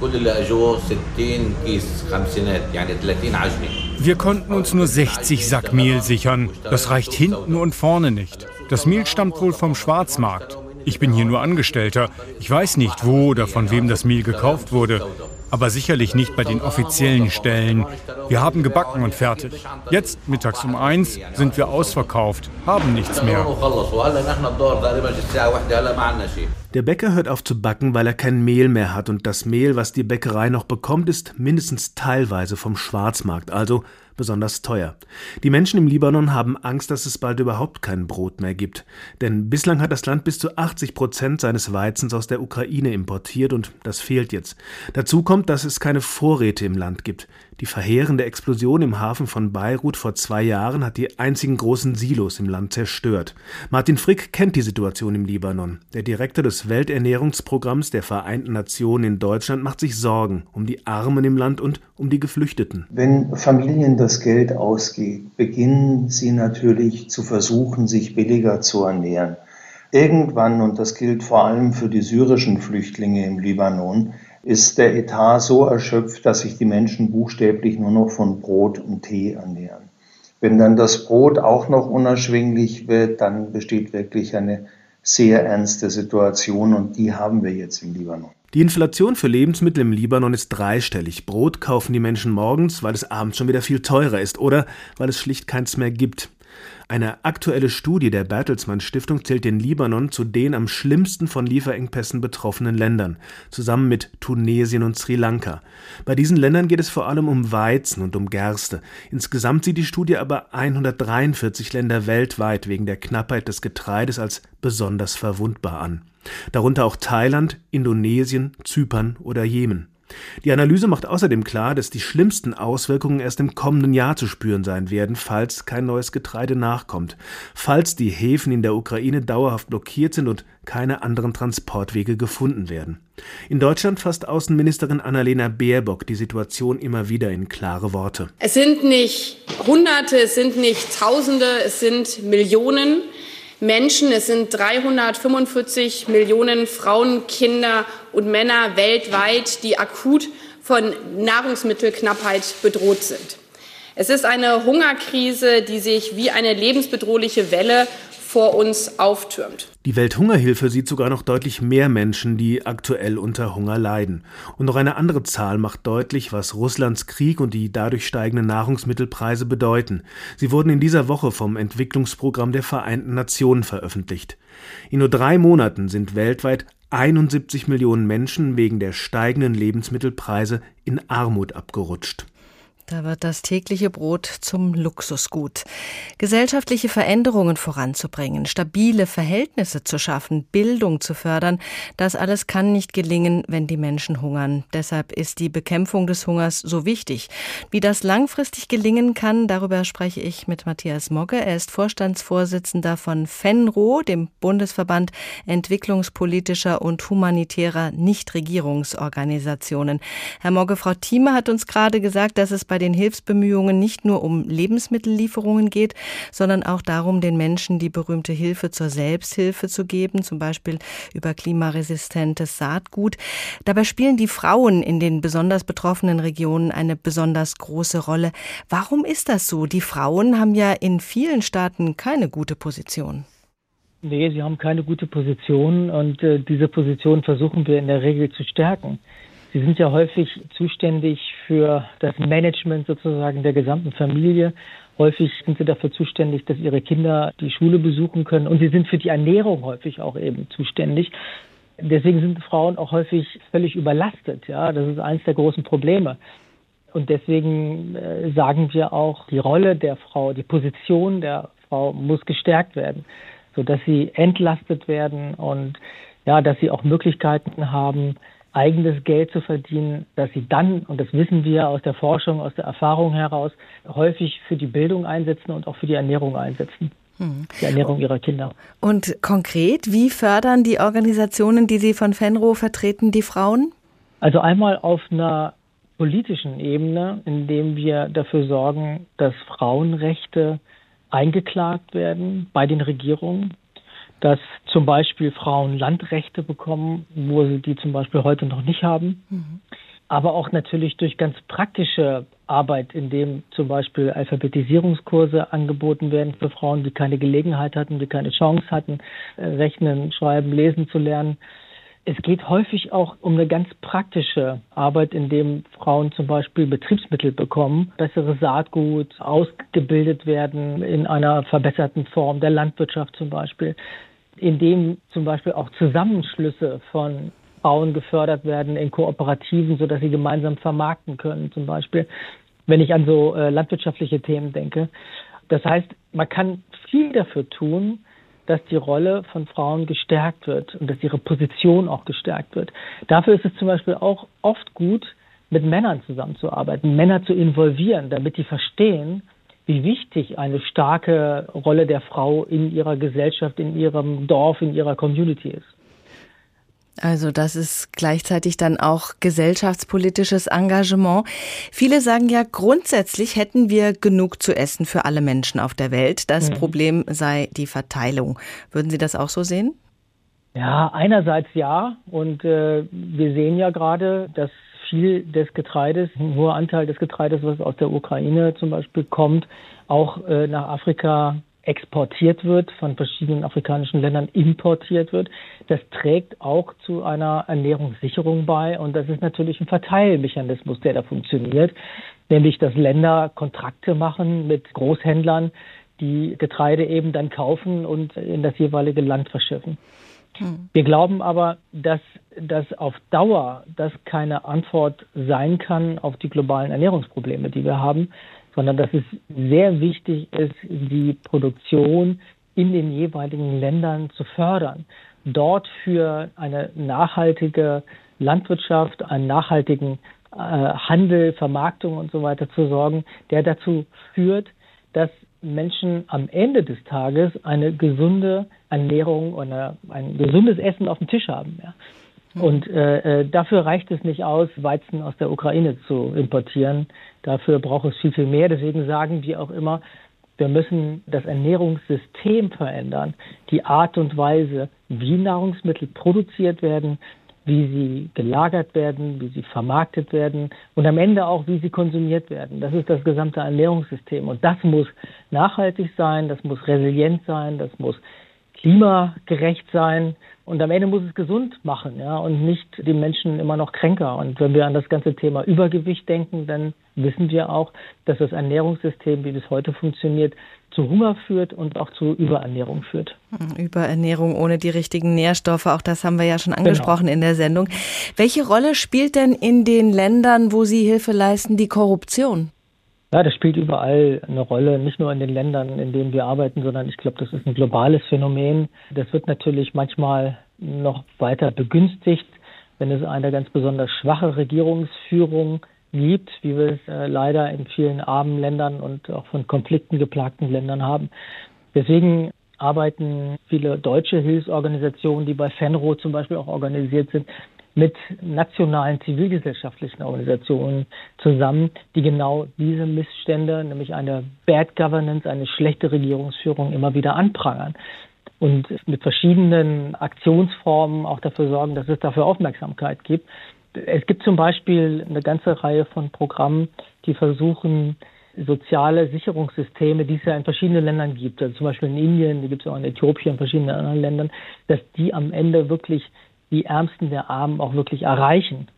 Wir konnten uns nur 60 Sack Mehl sichern. Das reicht hinten und vorne nicht. Das Mehl stammt wohl vom Schwarzmarkt. Ich bin hier nur Angestellter. Ich weiß nicht, wo oder von wem das Mehl gekauft wurde. Aber sicherlich nicht bei den offiziellen Stellen. Wir haben gebacken und fertig. Jetzt, mittags um eins, sind wir ausverkauft, haben nichts mehr. Der Bäcker hört auf zu backen, weil er kein Mehl mehr hat und das Mehl, was die Bäckerei noch bekommt, ist mindestens teilweise vom Schwarzmarkt, also besonders teuer. Die Menschen im Libanon haben Angst, dass es bald überhaupt kein Brot mehr gibt. Denn bislang hat das Land bis zu 80 Prozent seines Weizens aus der Ukraine importiert und das fehlt jetzt. Dazu kommt, dass es keine Vorräte im Land gibt. Die verheerende Explosion im Hafen von Beirut vor zwei Jahren hat die einzigen großen Silos im Land zerstört. Martin Frick kennt die Situation im Libanon. Der Direktor des Welternährungsprogramms der Vereinten Nationen in Deutschland macht sich Sorgen um die Armen im Land und um die Geflüchteten. Wenn Familien das Geld ausgeht, beginnen sie natürlich zu versuchen, sich billiger zu ernähren. Irgendwann, und das gilt vor allem für die syrischen Flüchtlinge im Libanon, ist der Etat so erschöpft, dass sich die Menschen buchstäblich nur noch von Brot und Tee ernähren. Wenn dann das Brot auch noch unerschwinglich wird, dann besteht wirklich eine sehr ernste Situation und die haben wir jetzt im Libanon. Die Inflation für Lebensmittel im Libanon ist dreistellig. Brot kaufen die Menschen morgens, weil es abends schon wieder viel teurer ist oder weil es schlicht keins mehr gibt. Eine aktuelle Studie der Bertelsmann Stiftung zählt den Libanon zu den am schlimmsten von Lieferengpässen betroffenen Ländern, zusammen mit Tunesien und Sri Lanka. Bei diesen Ländern geht es vor allem um Weizen und um Gerste. Insgesamt sieht die Studie aber 143 Länder weltweit wegen der Knappheit des Getreides als besonders verwundbar an. Darunter auch Thailand, Indonesien, Zypern oder Jemen. Die Analyse macht außerdem klar, dass die schlimmsten Auswirkungen erst im kommenden Jahr zu spüren sein werden, falls kein neues Getreide nachkommt, falls die Häfen in der Ukraine dauerhaft blockiert sind und keine anderen Transportwege gefunden werden. In Deutschland fasst Außenministerin Annalena Baerbock die Situation immer wieder in klare Worte. Es sind nicht Hunderte, es sind nicht Tausende, es sind Millionen. Menschen. Es sind 345 Millionen Frauen, Kinder und Männer weltweit, die akut von Nahrungsmittelknappheit bedroht sind. Es ist eine Hungerkrise, die sich wie eine lebensbedrohliche Welle vor uns auftürmt. Die Welthungerhilfe sieht sogar noch deutlich mehr Menschen, die aktuell unter Hunger leiden. Und noch eine andere Zahl macht deutlich, was Russlands Krieg und die dadurch steigenden Nahrungsmittelpreise bedeuten. Sie wurden in dieser Woche vom Entwicklungsprogramm der Vereinten Nationen veröffentlicht. In nur drei Monaten sind weltweit 71 Millionen Menschen wegen der steigenden Lebensmittelpreise in Armut abgerutscht. Da wird das tägliche Brot zum Luxusgut. Gesellschaftliche Veränderungen voranzubringen, stabile Verhältnisse zu schaffen, Bildung zu fördern, das alles kann nicht gelingen, wenn die Menschen hungern. Deshalb ist die Bekämpfung des Hungers so wichtig. Wie das langfristig gelingen kann, darüber spreche ich mit Matthias Mogge. Er ist Vorstandsvorsitzender von FENRO, dem Bundesverband entwicklungspolitischer und humanitärer Nichtregierungsorganisationen. Herr Mogge, Frau Thieme hat uns gerade gesagt, dass es bei den Hilfsbemühungen nicht nur um Lebensmittellieferungen geht, sondern auch darum, den Menschen die berühmte Hilfe zur Selbsthilfe zu geben, zum Beispiel über klimaresistentes Saatgut. Dabei spielen die Frauen in den besonders betroffenen Regionen eine besonders große Rolle. Warum ist das so? Die Frauen haben ja in vielen Staaten keine gute Position. Nee, sie haben keine gute Position und äh, diese Position versuchen wir in der Regel zu stärken. Sie sind ja häufig zuständig für das Management sozusagen der gesamten Familie. Häufig sind sie dafür zuständig, dass ihre Kinder die Schule besuchen können. Und sie sind für die Ernährung häufig auch eben zuständig. Deswegen sind Frauen auch häufig völlig überlastet. Ja, das ist eines der großen Probleme. Und deswegen äh, sagen wir auch, die Rolle der Frau, die Position der Frau muss gestärkt werden, sodass sie entlastet werden und ja, dass sie auch Möglichkeiten haben, eigenes Geld zu verdienen, dass sie dann, und das wissen wir aus der Forschung, aus der Erfahrung heraus, häufig für die Bildung einsetzen und auch für die Ernährung einsetzen. Hm. Die Ernährung ihrer Kinder. Und konkret, wie fördern die Organisationen, die Sie von Fenro vertreten, die Frauen? Also einmal auf einer politischen Ebene, indem wir dafür sorgen, dass Frauenrechte eingeklagt werden bei den Regierungen, dass zum Beispiel Frauen Landrechte bekommen, wo sie die zum Beispiel heute noch nicht haben. Mhm. Aber auch natürlich durch ganz praktische Arbeit, indem zum Beispiel Alphabetisierungskurse angeboten werden für Frauen, die keine Gelegenheit hatten, die keine Chance hatten, äh, rechnen, schreiben, lesen zu lernen. Es geht häufig auch um eine ganz praktische Arbeit, indem Frauen zum Beispiel Betriebsmittel bekommen, bessere Saatgut, ausgebildet werden in einer verbesserten Form der Landwirtschaft zum Beispiel in dem zum Beispiel auch Zusammenschlüsse von Frauen gefördert werden in Kooperativen, sodass sie gemeinsam vermarkten können, zum Beispiel, wenn ich an so äh, landwirtschaftliche Themen denke. Das heißt, man kann viel dafür tun, dass die Rolle von Frauen gestärkt wird und dass ihre Position auch gestärkt wird. Dafür ist es zum Beispiel auch oft gut, mit Männern zusammenzuarbeiten, Männer zu involvieren, damit die verstehen, wie wichtig eine starke Rolle der Frau in ihrer Gesellschaft, in ihrem Dorf, in ihrer Community ist. Also das ist gleichzeitig dann auch gesellschaftspolitisches Engagement. Viele sagen ja, grundsätzlich hätten wir genug zu essen für alle Menschen auf der Welt. Das mhm. Problem sei die Verteilung. Würden Sie das auch so sehen? Ja, einerseits ja. Und äh, wir sehen ja gerade, dass viel des Getreides, ein hoher Anteil des Getreides, was aus der Ukraine zum Beispiel kommt, auch äh, nach Afrika exportiert wird, von verschiedenen afrikanischen Ländern importiert wird. Das trägt auch zu einer Ernährungssicherung bei. Und das ist natürlich ein Verteilmechanismus, der da funktioniert. Nämlich, dass Länder Kontrakte machen mit Großhändlern, die Getreide eben dann kaufen und in das jeweilige Land verschiffen. Hm. Wir glauben aber, dass das auf Dauer das keine Antwort sein kann auf die globalen Ernährungsprobleme, die wir haben, sondern dass es sehr wichtig ist, die Produktion in den jeweiligen Ländern zu fördern, dort für eine nachhaltige Landwirtschaft, einen nachhaltigen äh, Handel, Vermarktung und so weiter zu sorgen, der dazu führt, dass Menschen am Ende des Tages eine gesunde Ernährung oder ein gesundes Essen auf dem Tisch haben. Ja. Hm. Und äh, äh, dafür reicht es nicht aus, Weizen aus der Ukraine zu importieren. Dafür braucht es viel, viel mehr. Deswegen sagen wir auch immer, wir müssen das Ernährungssystem verändern, die Art und Weise, wie Nahrungsmittel produziert werden, wie sie gelagert werden, wie sie vermarktet werden und am Ende auch, wie sie konsumiert werden. Das ist das gesamte Ernährungssystem. Und das muss nachhaltig sein, das muss resilient sein, das muss klimagerecht sein und am Ende muss es gesund machen, ja, und nicht die Menschen immer noch kränker. Und wenn wir an das ganze Thema Übergewicht denken, dann wissen wir auch, dass das Ernährungssystem, wie es heute funktioniert, zu Hunger führt und auch zu Überernährung führt. Hm, Überernährung ohne die richtigen Nährstoffe, auch das haben wir ja schon angesprochen genau. in der Sendung. Welche Rolle spielt denn in den Ländern, wo Sie Hilfe leisten, die Korruption? Ja, das spielt überall eine Rolle, nicht nur in den Ländern, in denen wir arbeiten, sondern ich glaube, das ist ein globales Phänomen. Das wird natürlich manchmal noch weiter begünstigt, wenn es eine ganz besonders schwache Regierungsführung gibt, wie wir es äh, leider in vielen armen Ländern und auch von Konflikten geplagten Ländern haben. Deswegen arbeiten viele deutsche Hilfsorganisationen, die bei FENRO zum Beispiel auch organisiert sind, mit nationalen zivilgesellschaftlichen Organisationen zusammen, die genau diese Missstände, nämlich eine Bad Governance, eine schlechte Regierungsführung immer wieder anprangern und mit verschiedenen Aktionsformen auch dafür sorgen, dass es dafür Aufmerksamkeit gibt. Es gibt zum Beispiel eine ganze Reihe von Programmen, die versuchen, soziale Sicherungssysteme, die es ja in verschiedenen Ländern gibt, also zum Beispiel in Indien, die gibt es auch in Äthiopien, in verschiedenen anderen Ländern, dass die am Ende wirklich die Ärmsten der Armen auch wirklich erreichen.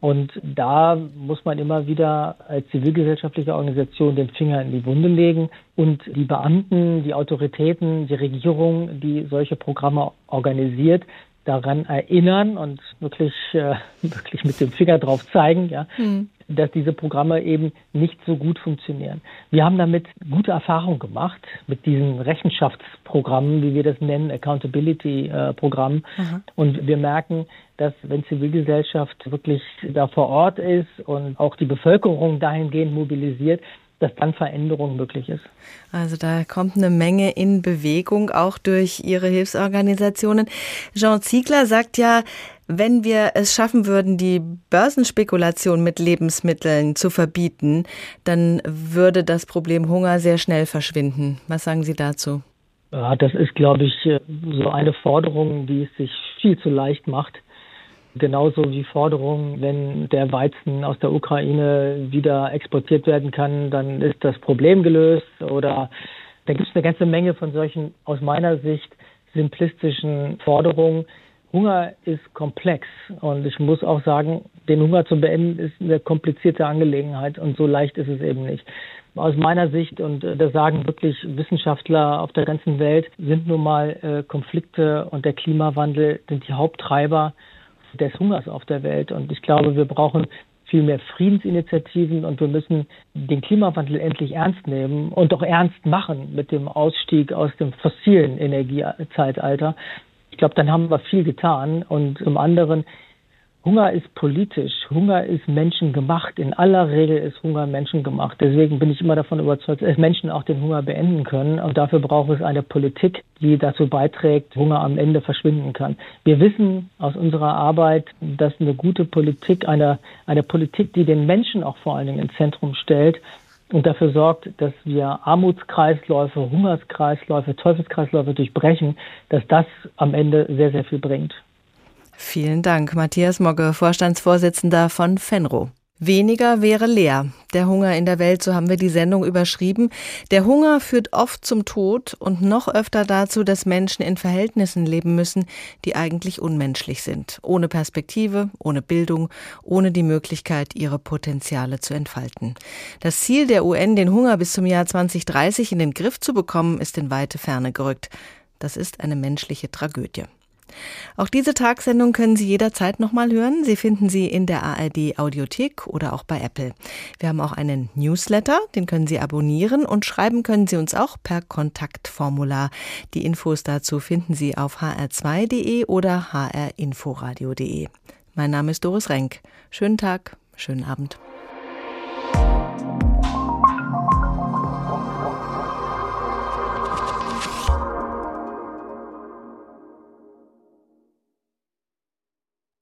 Und da muss man immer wieder als zivilgesellschaftliche Organisation den Finger in die Wunde legen und die Beamten, die Autoritäten, die Regierung, die solche Programme organisiert, daran erinnern und wirklich, äh, wirklich mit dem Finger drauf zeigen, ja, mhm. Dass diese Programme eben nicht so gut funktionieren. Wir haben damit gute Erfahrungen gemacht mit diesen Rechenschaftsprogrammen, wie wir das nennen, Accountability-Programmen. Mhm. Und wir merken, dass wenn Zivilgesellschaft wirklich da vor Ort ist und auch die Bevölkerung dahingehend mobilisiert, dass dann Veränderung möglich ist. Also da kommt eine Menge in Bewegung, auch durch Ihre Hilfsorganisationen. Jean Ziegler sagt ja, wenn wir es schaffen würden, die Börsenspekulation mit Lebensmitteln zu verbieten, dann würde das Problem Hunger sehr schnell verschwinden. Was sagen Sie dazu? Ja, das ist, glaube ich, so eine Forderung, die es sich viel zu leicht macht. Genauso wie Forderungen, wenn der Weizen aus der Ukraine wieder exportiert werden kann, dann ist das Problem gelöst. Oder da gibt es eine ganze Menge von solchen, aus meiner Sicht, simplistischen Forderungen. Hunger ist komplex und ich muss auch sagen, den Hunger zu beenden ist eine komplizierte Angelegenheit und so leicht ist es eben nicht. Aus meiner Sicht, und das sagen wirklich Wissenschaftler auf der ganzen Welt, sind nun mal äh, Konflikte und der Klimawandel sind die Haupttreiber des Hungers auf der Welt. Und ich glaube, wir brauchen viel mehr Friedensinitiativen und wir müssen den Klimawandel endlich ernst nehmen und auch ernst machen mit dem Ausstieg aus dem fossilen Energiezeitalter. Ich glaube, dann haben wir viel getan. Und zum anderen Hunger ist politisch, Hunger ist menschengemacht. In aller Regel ist Hunger menschengemacht. Deswegen bin ich immer davon überzeugt, dass Menschen auch den Hunger beenden können. Und dafür braucht es eine Politik, die dazu beiträgt, Hunger am Ende verschwinden kann. Wir wissen aus unserer Arbeit, dass eine gute Politik, eine, eine Politik, die den Menschen auch vor allen Dingen ins Zentrum stellt, und dafür sorgt, dass wir Armutskreisläufe, Hungerskreisläufe, Teufelskreisläufe durchbrechen, dass das am Ende sehr, sehr viel bringt. Vielen Dank, Matthias Mogge, Vorstandsvorsitzender von Fenro. Weniger wäre leer. Der Hunger in der Welt, so haben wir die Sendung überschrieben. Der Hunger führt oft zum Tod und noch öfter dazu, dass Menschen in Verhältnissen leben müssen, die eigentlich unmenschlich sind. Ohne Perspektive, ohne Bildung, ohne die Möglichkeit, ihre Potenziale zu entfalten. Das Ziel der UN, den Hunger bis zum Jahr 2030 in den Griff zu bekommen, ist in weite Ferne gerückt. Das ist eine menschliche Tragödie. Auch diese Tagsendung können Sie jederzeit nochmal hören. Sie finden sie in der ARD Audiothek oder auch bei Apple. Wir haben auch einen Newsletter, den können Sie abonnieren und schreiben können Sie uns auch per Kontaktformular. Die Infos dazu finden Sie auf hr2.de oder hrinforadio.de. Mein Name ist Doris Renk. Schönen Tag, schönen Abend.